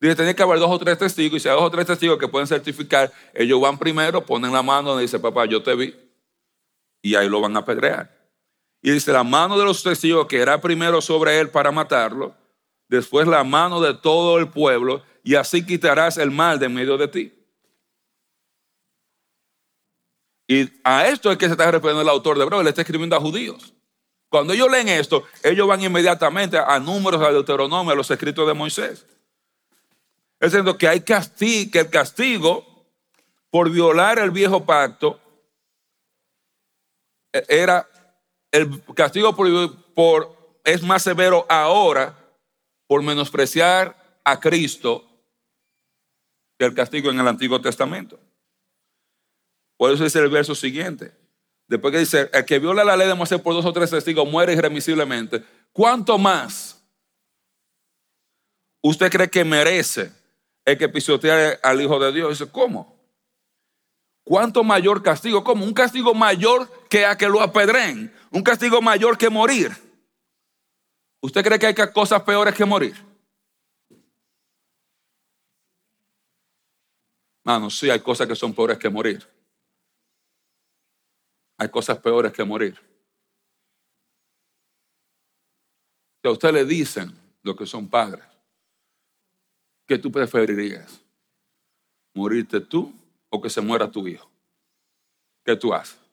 Dice, tiene que haber dos o tres testigos y si hay dos o tres testigos que pueden certificar, ellos van primero, ponen la mano y dicen, papá, yo te vi. Y ahí lo van a apedrear. Y dice, la mano de los testigos que era primero sobre él para matarlo, después la mano de todo el pueblo, y así quitarás el mal de medio de ti. Y a esto es que se está refiriendo el autor de Hebreo, le está escribiendo a judíos. Cuando ellos leen esto, ellos van inmediatamente a números, a Deuteronomio, a los escritos de Moisés. Es decir, que hay castigo, que el castigo por violar el viejo pacto era el castigo por, es más severo ahora por menospreciar a Cristo que el castigo en el Antiguo Testamento. Por eso dice el verso siguiente. Después que dice, el que viola la ley de Moisés por dos o tres testigos muere irremisiblemente. ¿Cuánto más usted cree que merece el que pisotea al Hijo de Dios? Dice, ¿cómo? ¿Cuánto mayor castigo? ¿Cómo? Un castigo mayor que a que lo apedren un castigo mayor que morir. ¿Usted cree que hay cosas peores que morir? Mano, sí, hay cosas que son peores que morir. Hay cosas peores que morir. Si a usted le dicen lo que son padres, ¿qué tú preferirías? ¿Morirte tú o que se muera tu hijo? ¿Qué tú haces?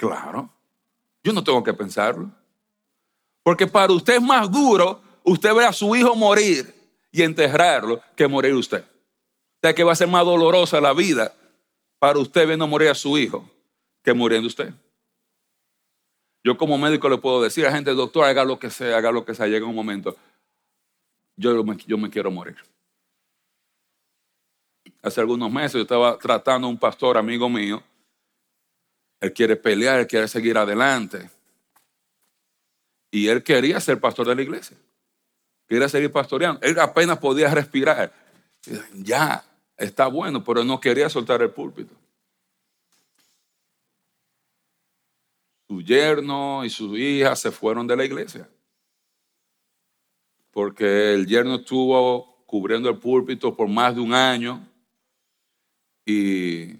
Claro. Yo no tengo que pensarlo. Porque para usted es más duro usted ver a su hijo morir y enterrarlo que morir usted. O sea que va a ser más dolorosa la vida para usted viendo morir a su hijo que muriendo usted. Yo como médico le puedo decir a gente, doctor, haga lo que sea, haga lo que sea, llega un momento, yo me, yo me quiero morir. Hace algunos meses yo estaba tratando a un pastor amigo mío él quiere pelear, él quiere seguir adelante. Y él quería ser pastor de la iglesia. Quería seguir pastoreando. Él apenas podía respirar. Ya, está bueno, pero no quería soltar el púlpito. Su yerno y su hija se fueron de la iglesia. Porque el yerno estuvo cubriendo el púlpito por más de un año y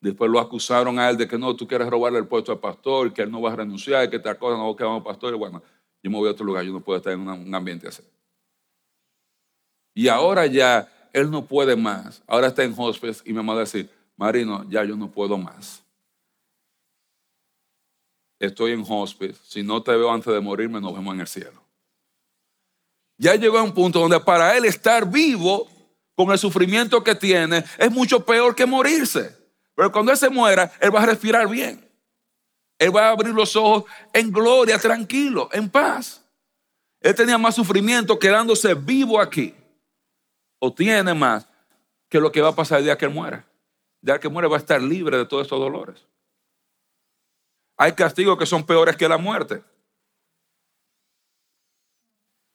Después lo acusaron a él de que no, tú quieres robarle el puesto al pastor, que él no va a renunciar, que tal cosa, no pastor. Y bueno, yo me voy a otro lugar, yo no puedo estar en un ambiente así. Y ahora ya él no puede más. Ahora está en hospice y me va a decir, Marino, ya yo no puedo más. Estoy en hospice. Si no te veo antes de morirme, nos vemos en el cielo. Ya llegó a un punto donde para él estar vivo con el sufrimiento que tiene es mucho peor que morirse. Pero cuando Él se muera, Él va a respirar bien. Él va a abrir los ojos en gloria, tranquilo, en paz. Él tenía más sufrimiento quedándose vivo aquí. O tiene más que lo que va a pasar el día que Él muera. El día que muere va a estar libre de todos estos dolores. Hay castigos que son peores que la muerte.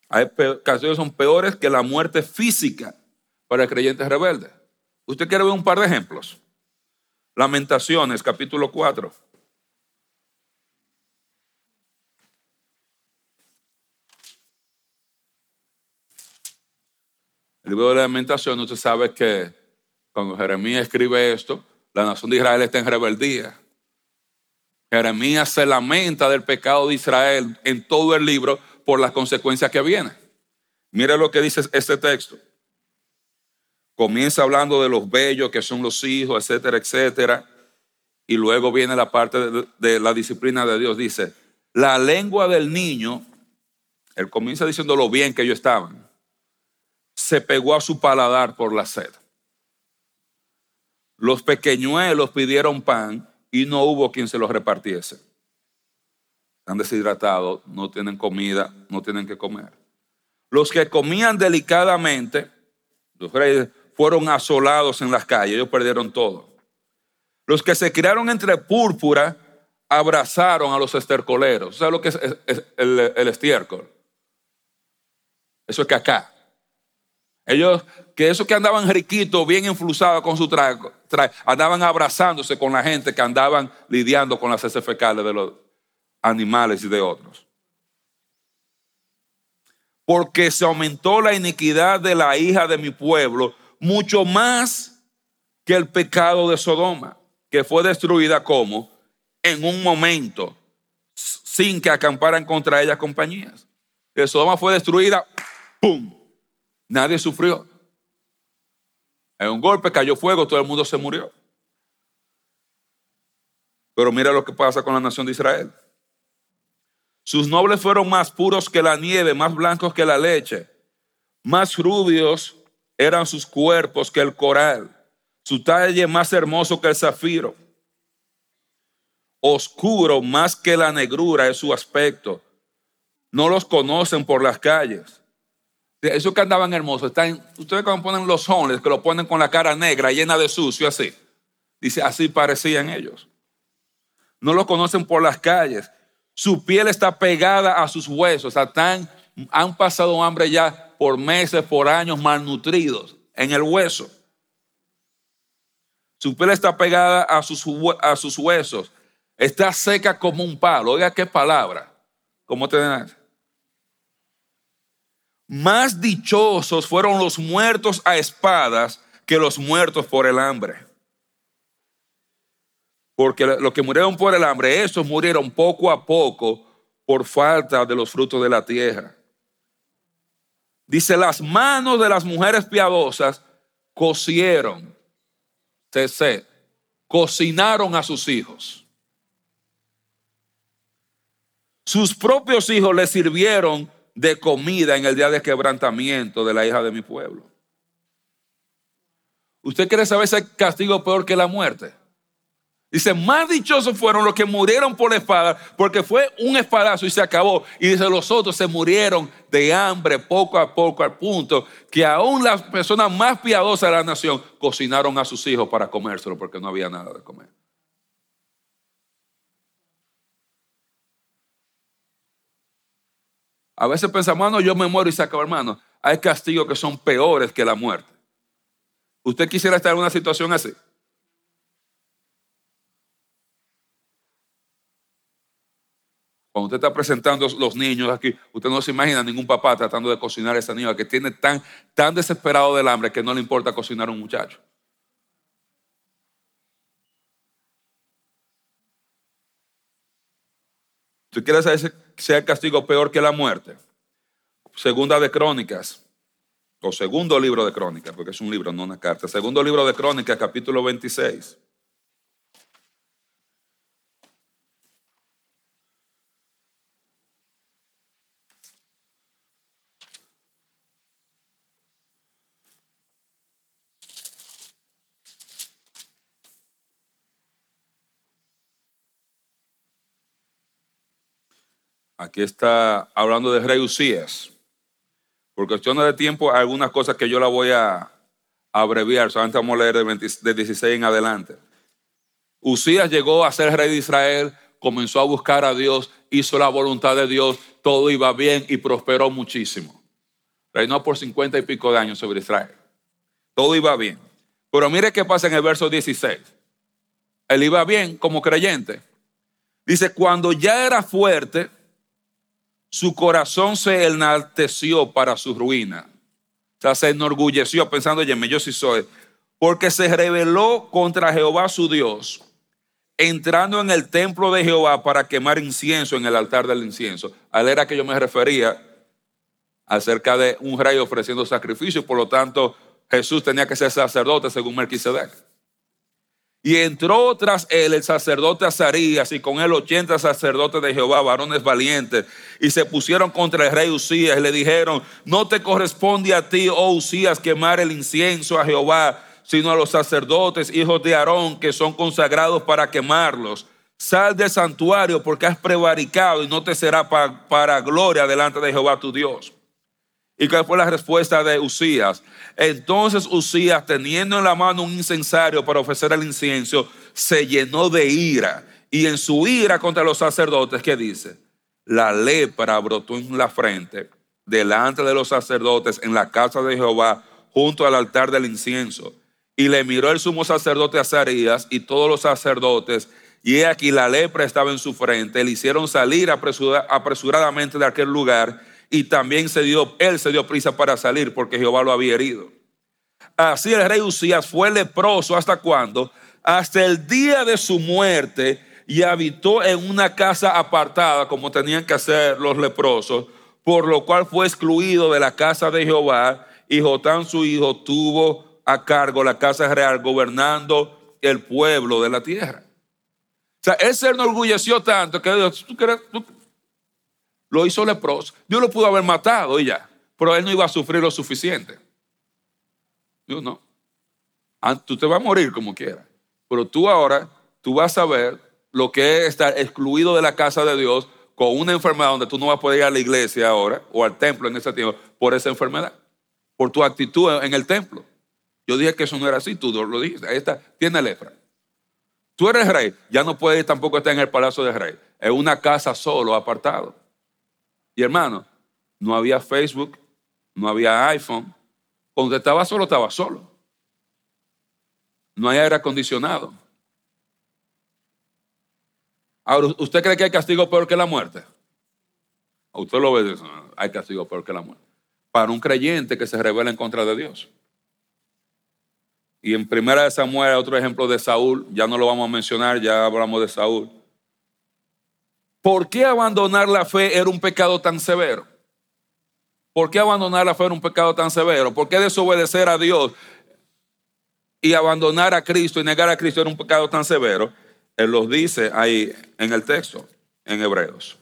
Hay castigos que son peores que la muerte física para el creyente rebelde. Usted quiere ver un par de ejemplos. Lamentaciones, capítulo 4. El libro de Lamentaciones, usted sabe que cuando Jeremías escribe esto, la nación de Israel está en rebeldía. Jeremías se lamenta del pecado de Israel en todo el libro por las consecuencias que vienen. Mire lo que dice este texto. Comienza hablando de los bellos que son los hijos, etcétera, etcétera. Y luego viene la parte de, la disciplina de Dios. Dice, la lengua del niño, él comienza diciendo lo bien que ellos estaban, se pegó a su paladar por la sed. Los pequeñuelos pidieron pan y no hubo quien se los repartiese. Están deshidratados, no tienen comida, no tienen que comer. Los que comían delicadamente, los reyes, fueron asolados en las calles, ellos perdieron todo. Los que se criaron entre púrpura abrazaron a los estercoleros. ¿Sabes lo que es, el, estiércol? Eso es que acá. Ellos, que esos que andaban riquitos, bien influsados con su traje, andaban abrazándose con la gente que andaban lidiando con las heces fecales de los animales y de otros. Porque se aumentó la iniquidad de la hija de mi pueblo mucho más que el pecado de Sodoma, que fue destruida como en un momento, sin que acamparan contra ella compañías. Sodoma fue destruida, ¡pum! Nadie sufrió. En un golpe cayó fuego, todo el mundo se murió. Pero mira lo que pasa con la nación de Israel. Sus nobles fueron más puros que la nieve, más blancos que la leche, más rubios eran sus cuerpos que el coral, su talle más hermoso que el zafiro. Oscuro más que la negrura es su aspecto. No los conocen por las calles. Esos que andaban hermosos, están, ustedes cuando ponen los hombres, que lo ponen con la cara negra, llena de sucio, así. Dice, así parecían ellos. No los conocen por las calles. Su piel está pegada a sus huesos. han pasado hambre ya por meses, por años, malnutridos en el hueso. Su piel está pegada a sus, huesos. Está seca como un palo. Oiga qué palabra. ¿Cómo te Más dichosos fueron los muertos a espadas que los muertos por el hambre. Porque los que murieron por el hambre, esos murieron poco a poco por falta de los frutos de la tierra. Dice, las manos de las mujeres piadosas cocieron, se cocinaron a sus hijos. Sus propios hijos le sirvieron de comida en el día de quebrantamiento de la hija de mi pueblo. ¿Usted quiere saber ese castigo peor que la muerte? Dice, más dichosos fueron los que murieron por la espada, porque fue un espadazo y se acabó. Y dice, los otros se murieron de hambre poco a poco, al punto que aún las personas más piadosas de la nación cocinaron a sus hijos para comérselo, porque no había nada de comer. A veces pensamos, no, yo me muero y se acabó, hermano. Hay castigos que son peores que la muerte. ¿Usted quisiera estar en una situación así? Cuando usted está presentando los niños aquí, usted no se imagina ningún papá tratando de cocinar a esa niña que tiene tan, tan desesperado del hambre que no le importa cocinar a un muchacho. ¿Tú quieres saber si sea el castigo peor que la muerte? Segunda de Crónicas, o segundo libro de Crónicas, porque es un libro, no una carta. Segundo libro de Crónicas, capítulo 26. Aquí está hablando de rey Usías. Por cuestiones de tiempo, algunas cosas que yo la voy a abreviar. Solamente vamos a leer de, 16 en adelante. Usías llegó a ser rey de Israel, comenzó a buscar a Dios, hizo la voluntad de Dios, todo iba bien y prosperó muchísimo. Reinó por 50 y pico de años sobre Israel. Todo iba bien. Pero mire qué pasa en el verso 16. Él iba bien como creyente. Dice, cuando ya era fuerte, su corazón se enalteció para su ruina. O sea, se enorgulleció pensando, oye, yo sí soy. Porque se rebeló contra Jehová su Dios, entrando en el templo de Jehová para quemar incienso en el altar del incienso. A era que yo me refería acerca de un rey ofreciendo sacrificio, por lo tanto, Jesús tenía que ser sacerdote según Melquisedec. Y entró tras él el sacerdote Azarías y con él ochenta sacerdotes de Jehová, varones valientes, y se pusieron contra el rey Usías y le dijeron, no te corresponde a ti, oh Usías, quemar el incienso a Jehová, sino a los sacerdotes, hijos de Aarón, que son consagrados para quemarlos. Sal del santuario porque has prevaricado y no te será para gloria delante de Jehová tu Dios. ¿Y cuál fue la respuesta de Usías? Entonces Usías, teniendo en la mano un incensario para ofrecer el incienso, se llenó de ira. Y en su ira contra los sacerdotes, ¿qué dice? La lepra brotó en la frente delante de los sacerdotes en la casa de Jehová junto al altar del incienso. Y le miró el sumo sacerdote Azarías y todos los sacerdotes, y he aquí la lepra estaba en su frente. Le hicieron salir apresuradamente de aquel lugar y también se dio, él se dio prisa para salir porque Jehová lo había herido. Así el rey Usías fue leproso hasta cuando, hasta el día de su muerte, y habitó en una casa apartada, como tenían que hacer los leprosos, por lo cual fue excluido de la casa de Jehová, y Jotán su hijo tuvo a cargo la casa real, gobernando el pueblo de la tierra. O sea, él se enorgulleció tanto que Dios, ¿tú crees, lo hizo leproso. Dios lo pudo haber matado y ya, pero él no iba a sufrir lo suficiente. Dios no. Ah, tú te vas a morir como quieras, pero tú ahora, tú vas a ver lo que es estar excluido de la casa de Dios con una enfermedad donde tú no vas a poder ir a la iglesia ahora o al templo en ese tiempo por esa enfermedad, por tu actitud en el templo. Yo dije que eso no era así, tú lo dijiste. Ahí está, tiene lepra. Tú eres rey, ya no puedes tampoco estar en el palacio del rey. Es una casa solo, apartado. Y hermano, no había Facebook, no había iPhone. Cuando estaba solo, estaba solo. No hay aire acondicionado. Ahora, ¿usted cree que hay castigo peor que la muerte? usted lo ve, hay castigo peor que la muerte. Para un creyente que se revela en contra de Dios. Y en primera de Samuel, otro ejemplo de Saúl, ya no lo vamos a mencionar, ya hablamos de Saúl. ¿Por qué abandonar la fe era un pecado tan severo? ¿Por qué abandonar la fe era un pecado tan severo? ¿Por qué desobedecer a Dios y abandonar a Cristo y negar a Cristo era un pecado tan severo? Él los dice ahí en el texto, en Hebreos.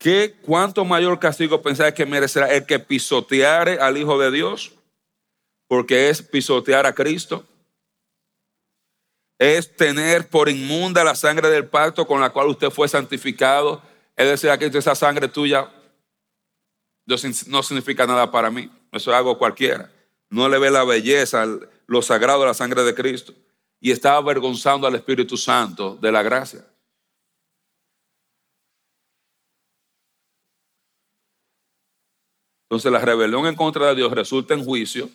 ¿Qué, ¿Cuánto mayor castigo pensáis que merecerá el que pisoteare al Hijo de Dios? Porque es pisotear a Cristo. Es tener por inmunda la sangre del pacto con la cual usted fue santificado. Es decir, que esa sangre tuya no significa nada para mí. Eso hago cualquiera. No le ve la belleza, lo sagrado de la sangre de Cristo. Y está avergonzando al Espíritu Santo de la gracia. Entonces la rebelión en contra de Dios resulta en juicio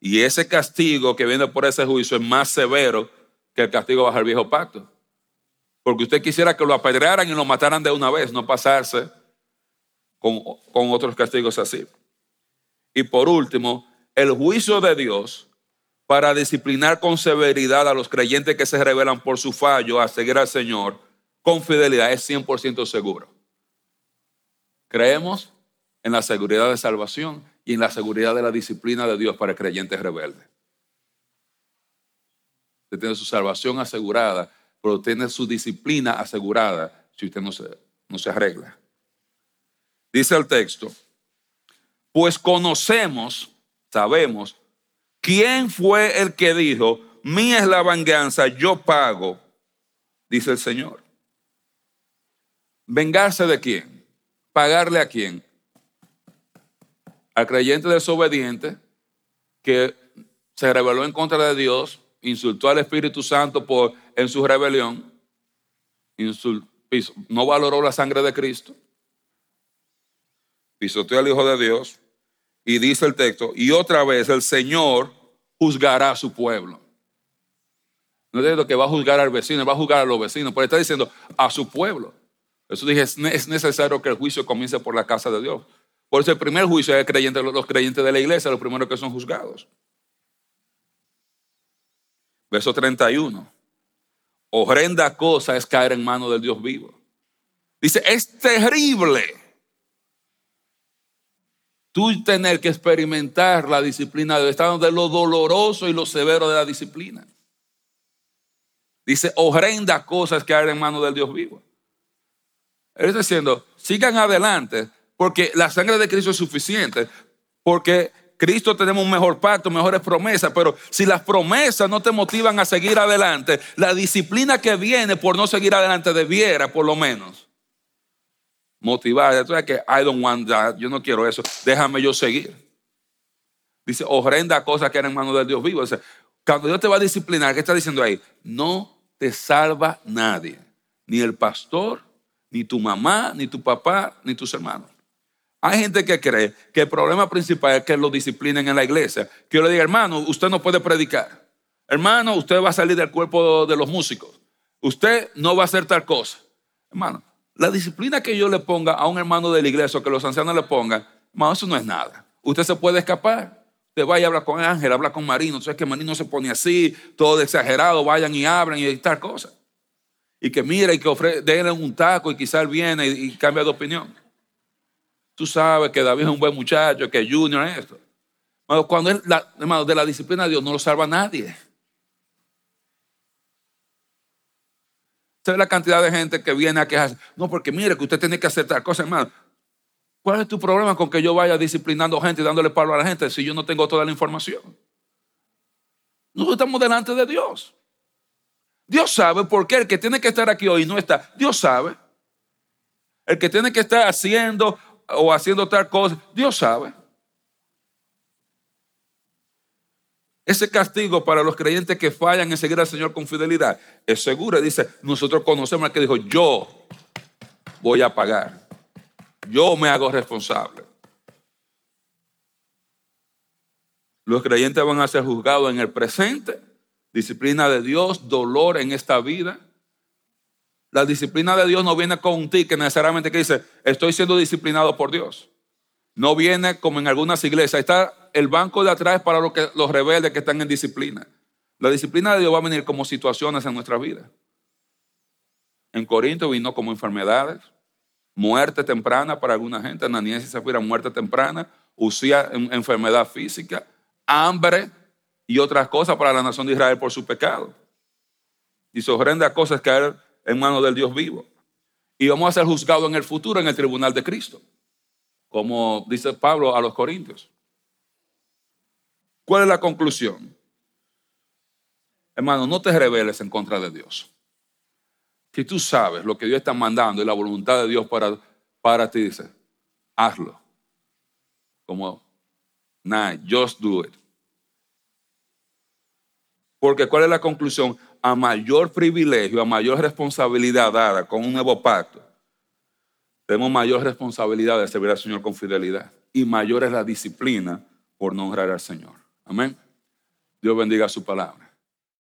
y ese castigo que viene por ese juicio es más severo que el castigo bajo el viejo pacto. Porque usted quisiera que lo apedrearan y lo mataran de una vez, no pasarse con, con otros castigos así. Y por último, el juicio de Dios para disciplinar con severidad a los creyentes que se rebelan por su fallo a seguir al Señor con fidelidad es 100% seguro. ¿Creemos? En la seguridad de salvación y en la seguridad de la disciplina de Dios para el creyente rebelde. Usted tiene su salvación asegurada, pero tiene su disciplina asegurada si usted no se, no se arregla. Dice el texto, pues conocemos, sabemos, quién fue el que dijo, mía es la venganza, yo pago, dice el Señor. ¿Vengarse de quién? ¿Pagarle a quién? Al creyente desobediente que se rebeló en contra de Dios, insultó al Espíritu Santo por, en su rebelión, no valoró la sangre de Cristo, pisoteó al Hijo de Dios y dice el texto, y otra vez el Señor juzgará a su pueblo. No es que va a juzgar al vecino, va a juzgar a los vecinos, pero está diciendo a su pueblo. Eso dije, es necesario que el juicio comience por la casa de Dios. Por eso el primer juicio es creyente, los creyentes de la iglesia, los primeros que son juzgados. Verso 31. Horrenda cosa es caer en manos del Dios vivo. Dice, es terrible tú tener que experimentar la disciplina de Estado de lo doloroso y lo severo de la disciplina. Dice, horrenda cosa es caer en manos del Dios vivo. Él está diciendo, sigan adelante, porque la sangre de Cristo es suficiente, porque Cristo tenemos un mejor pacto, mejores promesas, pero si las promesas no te motivan a seguir adelante, la disciplina que viene por no seguir adelante debiera, por lo menos, motivar. Entonces que I don't want that, yo no quiero eso, déjame yo seguir. Dice, horrenda cosa que era en manos del Dios vivo. cuando Dios te va a disciplinar, ¿qué está diciendo ahí? No te salva nadie, ni el pastor, ni tu mamá, ni tu papá, ni tus hermanos. Hay gente que cree que el problema principal es que lo disciplinen en la iglesia. Que yo le diga, hermano, usted no puede predicar. Hermano, usted va a salir del cuerpo de los músicos. Usted no va a hacer tal cosa. Hermano, la disciplina que yo le ponga a un hermano de la iglesia o que los ancianos le pongan, hermano, eso no es nada. Usted se puede escapar. Usted vaya a hablar con Ángel, habla con Marino. Entonces que Marino se pone así, todo exagerado, vayan y abran y tal cosa. Y que mire y que ofrece, denle un taco y quizás viene y, y cambia de opinión. Tú sabes que David es un buen muchacho, que Junior es esto. Cuando es hermano, de la disciplina de Dios no lo salva nadie. ¿Sabes la cantidad de gente que viene a quejarse? No, porque mire que usted tiene que hacer tal cosa, hermano. ¿Cuál es tu problema con que yo vaya disciplinando gente y dándole palo a la gente si yo no tengo toda la información? Nosotros estamos delante de Dios. Dios sabe por qué el que tiene que estar aquí hoy no está. Dios sabe. El que tiene que estar haciendo o haciendo tal cosa, Dios sabe. Ese castigo para los creyentes que fallan en seguir al Señor con fidelidad es seguro. Dice, nosotros conocemos al que dijo, yo voy a pagar. Yo me hago responsable. Los creyentes van a ser juzgados en el presente, disciplina de Dios, dolor en esta vida la disciplina de Dios no viene con un ticket necesariamente que dice, estoy siendo disciplinado por Dios. No viene como en algunas iglesias. Está el banco de atrás para los, que, los rebeldes que están en disciplina. La disciplina de Dios va a venir como situaciones en nuestra vida. En Corinto vino como enfermedades, muerte temprana para alguna gente, Ananías y Zafira, muerte temprana, Usía enfermedad física, hambre y otras cosas para la nación de Israel por su pecado. Y su horrenda cosa es caer en manos del Dios vivo. Y vamos a ser juzgados en el futuro en el tribunal de Cristo, como dice Pablo a los Corintios. ¿Cuál es la conclusión? Hermano, no te rebeles en contra de Dios. Si tú sabes lo que Dios está mandando y la voluntad de Dios para, para ti, dice, hazlo. Como, nah, just do it. Porque ¿cuál es la conclusión? A mayor privilegio, a mayor responsabilidad dada con un nuevo pacto, tenemos mayor responsabilidad de servir al Señor con fidelidad y mayor es la disciplina por no honrar al Señor. Amén. Dios bendiga su palabra.